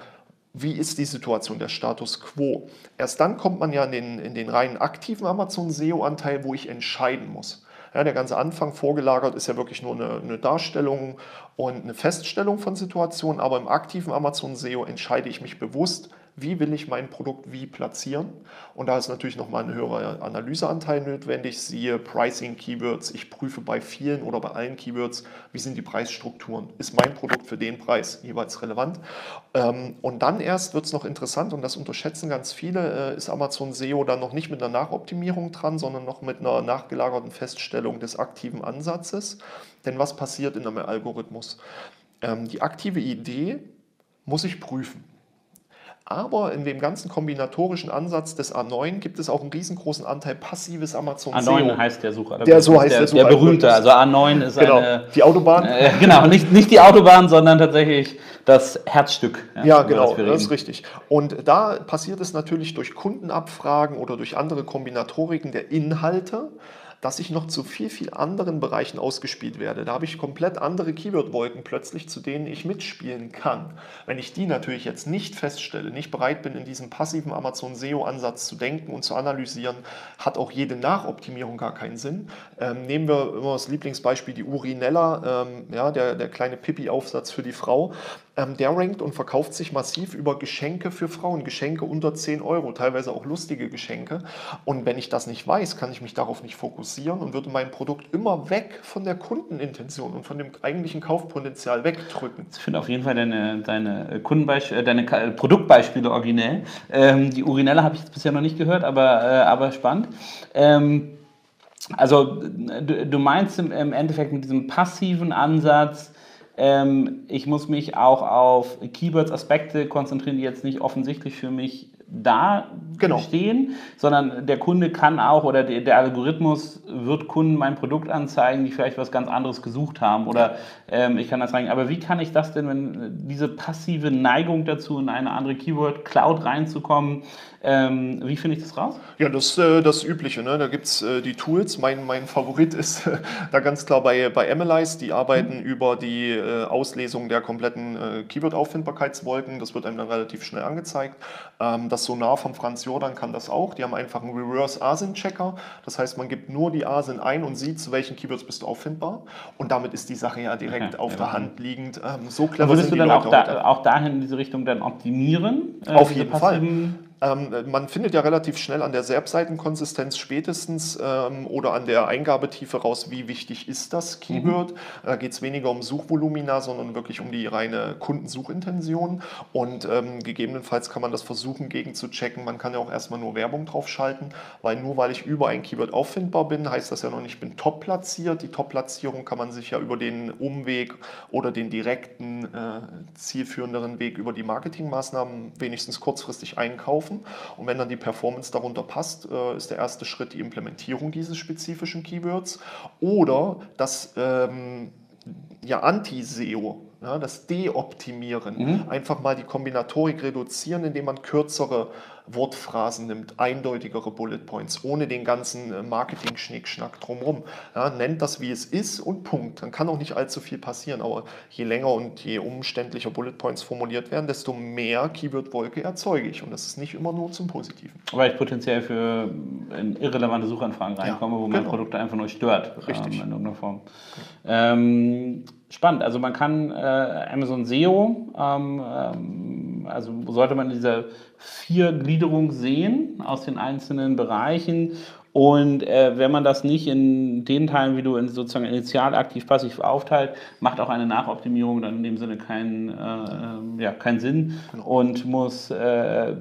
wie ist die Situation, der Status quo. Erst dann kommt man ja in den, in den rein aktiven Amazon SEO-Anteil, wo ich entscheiden muss. Ja, der ganze Anfang vorgelagert ist ja wirklich nur eine, eine Darstellung und eine Feststellung von Situationen, aber im aktiven Amazon SEO entscheide ich mich bewusst, wie will ich mein Produkt wie platzieren. Und da ist natürlich nochmal ein höherer Analyseanteil notwendig. Siehe Pricing Keywords. Ich prüfe bei vielen oder bei allen Keywords, wie sind die Preisstrukturen. Ist mein Produkt für den Preis jeweils relevant? Ähm, und dann erst wird es noch interessant und das unterschätzen ganz viele, äh, ist Amazon SEO dann noch nicht mit einer Nachoptimierung dran, sondern noch mit einer nachgelagerten Feststellung des aktiven Ansatzes. Denn was passiert in einem Algorithmus? Ähm, die aktive Idee muss ich prüfen. Aber in dem ganzen kombinatorischen Ansatz des A9 gibt es auch einen riesengroßen Anteil passives Amazon A9 SEO. heißt der Sucher. Der so heißt der, der Sucher. Der berühmte, also A9 ist genau. eine... Die Autobahn? Äh, genau, nicht, nicht die Autobahn, sondern tatsächlich das Herzstück. Ja, ja genau, das, das ist richtig. Und da passiert es natürlich durch Kundenabfragen oder durch andere Kombinatoriken der Inhalte, dass ich noch zu viel, viel anderen Bereichen ausgespielt werde. Da habe ich komplett andere Keyword-Wolken plötzlich, zu denen ich mitspielen kann. Wenn ich die natürlich jetzt nicht feststelle, nicht bereit bin, in diesem passiven Amazon SEO-Ansatz zu denken und zu analysieren, hat auch jede Nachoptimierung gar keinen Sinn. Ähm, nehmen wir immer das Lieblingsbeispiel, die Urinella, ähm, ja, der, der kleine Pippi-Aufsatz für die Frau ähm, der rankt und verkauft sich massiv über Geschenke für Frauen, Geschenke unter 10 Euro, teilweise auch lustige Geschenke. Und wenn ich das nicht weiß, kann ich mich darauf nicht fokussieren und würde mein Produkt immer weg von der Kundenintention und von dem eigentlichen Kaufpotenzial wegdrücken. Ich finde auf jeden Fall deine, deine, Kundenbeispiele, äh, deine Produktbeispiele originell. Ähm, die Urinelle habe ich jetzt bisher noch nicht gehört, aber, äh, aber spannend. Ähm, also du, du meinst im, im Endeffekt mit diesem passiven Ansatz, ähm, ich muss mich auch auf Keywords-Aspekte konzentrieren, die jetzt nicht offensichtlich für mich da genau. stehen, sondern der Kunde kann auch oder der, der, Algorithmus wird Kunden mein Produkt anzeigen, die vielleicht was ganz anderes gesucht haben oder ähm, ich kann das rein. Aber wie kann ich das denn, wenn diese passive Neigung dazu, in eine andere Keyword-Cloud reinzukommen, ähm, wie finde ich das raus? Ja, das ist äh, das Übliche. Ne? Da gibt es äh, die Tools. Mein, mein Favorit ist äh, da ganz klar bei, bei Analyze. Die arbeiten mhm. über die äh, Auslesung der kompletten äh, Keyword-Auffindbarkeitswolken. Das wird einem dann relativ schnell angezeigt. Ähm, das Sonar von Franz Jordan kann das auch. Die haben einfach einen Reverse ASIN-Checker. Das heißt, man gibt nur die ASIN ein und sieht, zu welchen Keywords bist du auffindbar. Und damit ist die Sache ja direkt okay, auf ja, der Hand liegend. Ähm, so clever würdest sind du dann Leute auch, da, auch dahin in diese Richtung dann optimieren? Äh, auf jeden Fall. Ähm, man findet ja relativ schnell an der SERP-Seitenkonsistenz spätestens ähm, oder an der Eingabetiefe raus, wie wichtig ist das Keyword. Mhm. Da geht es weniger um Suchvolumina, sondern wirklich um die reine Kundensuchintention. Und ähm, gegebenenfalls kann man das versuchen gegen zu checken. Man kann ja auch erstmal nur Werbung drauf schalten, weil nur weil ich über ein Keyword auffindbar bin, heißt das ja noch nicht, ich bin top platziert. Die Top-Platzierung kann man sich ja über den Umweg oder den direkten, äh, zielführenderen Weg über die Marketingmaßnahmen wenigstens kurzfristig einkaufen kaufen. Und wenn dann die Performance darunter passt, äh, ist der erste Schritt die Implementierung dieses spezifischen Keywords oder das ähm, ja, Anti-SEO, ja, das Deoptimieren, mhm. einfach mal die Kombinatorik reduzieren, indem man kürzere Wortphrasen nimmt, eindeutigere Bullet Points, ohne den ganzen äh, Marketing-Schnickschnack drumherum. Ja, nennt das, wie es ist und Punkt. Dann kann auch nicht allzu viel passieren, aber je länger und je umständlicher Bullet Points formuliert werden, desto mehr Keyword-Wolke erzeuge ich. Und das ist nicht immer nur zum Positiven. Weil ich potenziell für in irrelevante Suchanfragen reinkomme, ja, wo mein genau. Produkt einfach nur stört. Richtig. Ähm, in irgendeiner Form. Ähm, spannend. Also man kann äh, Amazon SEO, ähm, ähm, also sollte man diese vier Gliederung sehen aus den einzelnen Bereichen. Und äh, wenn man das nicht in den Teilen, wie du in sozusagen initial, aktiv, passiv aufteilt, macht auch eine Nachoptimierung dann in dem Sinne keinen, äh, ja, keinen Sinn genau. und muss äh,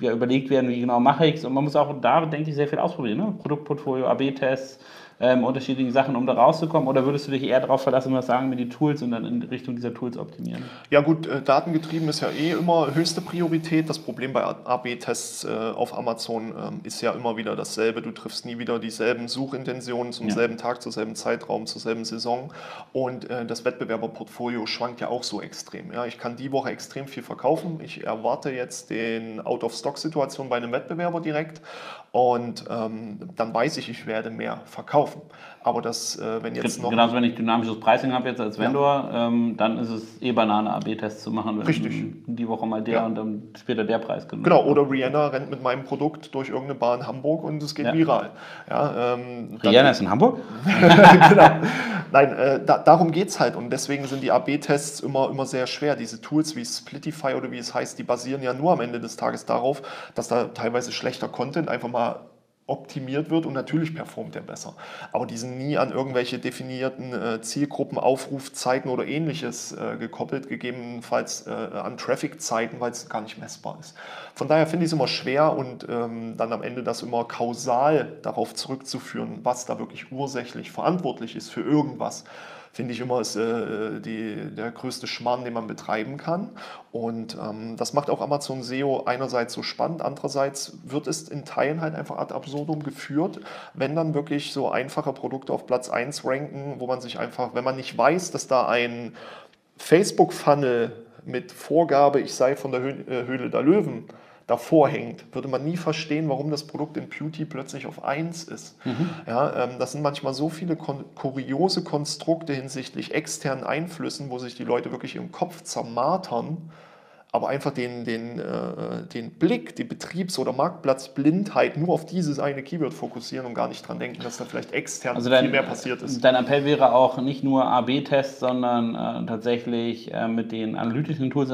ja, überlegt werden, wie genau mache ich es. Und man muss auch da, denke ich, sehr viel ausprobieren. Ne? Produktportfolio, AB-Tests, ähm, unterschiedlichen Sachen, um da rauszukommen? Oder würdest du dich eher darauf verlassen, was sagen mir die Tools und dann in Richtung dieser Tools optimieren? Ja gut, äh, datengetrieben ist ja eh immer höchste Priorität. Das Problem bei AB-Tests äh, auf Amazon ähm, ist ja immer wieder dasselbe. Du triffst nie wieder dieselben Suchintentionen zum ja. selben Tag, zur selben Zeitraum, zur selben Saison. Und äh, das Wettbewerberportfolio schwankt ja auch so extrem. Ja, ich kann die Woche extrem viel verkaufen. Ich erwarte jetzt den Out-of-Stock-Situation bei einem Wettbewerber direkt. Und ähm, dann weiß ich, ich werde mehr verkaufen kaufen. Aber das, äh, wenn jetzt noch. Genauso, wenn ich dynamisches Pricing habe jetzt als Vendor, ja. ähm, dann ist es eh Banane, AB-Tests zu machen. Richtig. Die Woche mal der ja. und dann später der Preis genommen. Genau, oder Rihanna rennt mit meinem Produkt durch irgendeine Bar in Hamburg und es geht ja. viral. Ja, ähm, Rihanna ist in Hamburg? genau. Nein, äh, da, darum geht es halt und deswegen sind die AB-Tests immer, immer sehr schwer. Diese Tools wie Splitify oder wie es heißt, die basieren ja nur am Ende des Tages darauf, dass da teilweise schlechter Content einfach mal optimiert wird und natürlich performt er besser. Aber die sind nie an irgendwelche definierten äh, Zielgruppen, Aufrufzeiten oder ähnliches äh, gekoppelt, gegebenenfalls äh, an Traffic-Zeiten, weil es gar nicht messbar ist. Von daher finde ich es immer schwer und ähm, dann am Ende das immer kausal darauf zurückzuführen, was da wirklich ursächlich verantwortlich ist für irgendwas finde ich immer ist äh, die, der größte Schmarrn, den man betreiben kann. Und ähm, das macht auch Amazon SEO einerseits so spannend, andererseits wird es in Teilen halt einfach ad absurdum geführt, wenn dann wirklich so einfache Produkte auf Platz 1 ranken, wo man sich einfach, wenn man nicht weiß, dass da ein Facebook-Funnel mit Vorgabe, ich sei von der äh, Höhle der Löwen, davor hängt, würde man nie verstehen, warum das Produkt in Beauty plötzlich auf 1 ist. Mhm. Ja, ähm, das sind manchmal so viele kon kuriose Konstrukte hinsichtlich externen Einflüssen, wo sich die Leute wirklich im Kopf zermartern aber einfach den, den, äh, den Blick, die Betriebs- oder Marktplatzblindheit nur auf dieses eine Keyword fokussieren und gar nicht dran denken, dass da vielleicht extern also dein, viel mehr passiert ist. Dein Appell wäre auch nicht nur A-B-Tests, sondern äh, tatsächlich äh, mit den analytischen Tools,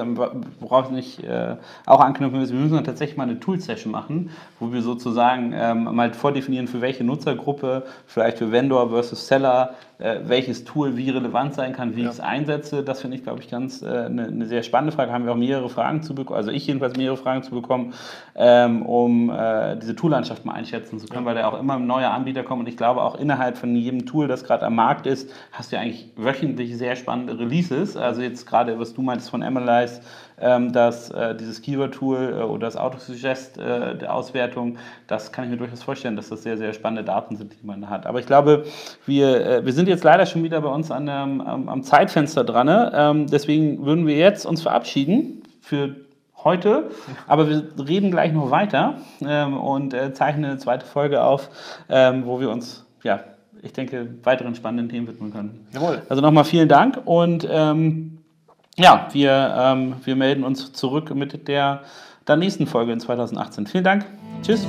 worauf ich nicht äh, auch anknüpfen müssen. Wir müssen tatsächlich mal eine Tool-Session machen, wo wir sozusagen ähm, mal vordefinieren, für welche Nutzergruppe, vielleicht für Vendor versus Seller, äh, welches Tool wie relevant sein kann, wie ja. ich es einsetze. Das finde ich, glaube ich, ganz eine, äh, eine sehr spannende Frage. Haben wir auch mehrere Fragen zu bekommen, also ich jedenfalls mehrere Fragen zu bekommen, ähm, um äh, diese Toollandschaft mal einschätzen zu können, weil da auch immer neue Anbieter kommen. Und ich glaube, auch innerhalb von jedem Tool, das gerade am Markt ist, hast du ja eigentlich wöchentlich sehr spannende Releases. Also jetzt gerade, was du meintest von Analyze, ähm, dass äh, dieses Keyword-Tool äh, oder das Autosuggest äh, der Auswertung, das kann ich mir durchaus vorstellen, dass das sehr, sehr spannende Daten sind, die man da hat. Aber ich glaube, wir, äh, wir sind jetzt leider schon wieder bei uns an der, am, am, Zeitfenster dran. Ne? Ähm, deswegen würden wir jetzt uns verabschieden für heute, aber wir reden gleich noch weiter ähm, und äh, zeichnen eine zweite Folge auf, ähm, wo wir uns, ja, ich denke, weiteren spannenden Themen widmen können. Jawohl. Also nochmal vielen Dank und ähm, ja, wir, ähm, wir melden uns zurück mit der, der nächsten Folge in 2018. Vielen Dank. Tschüss.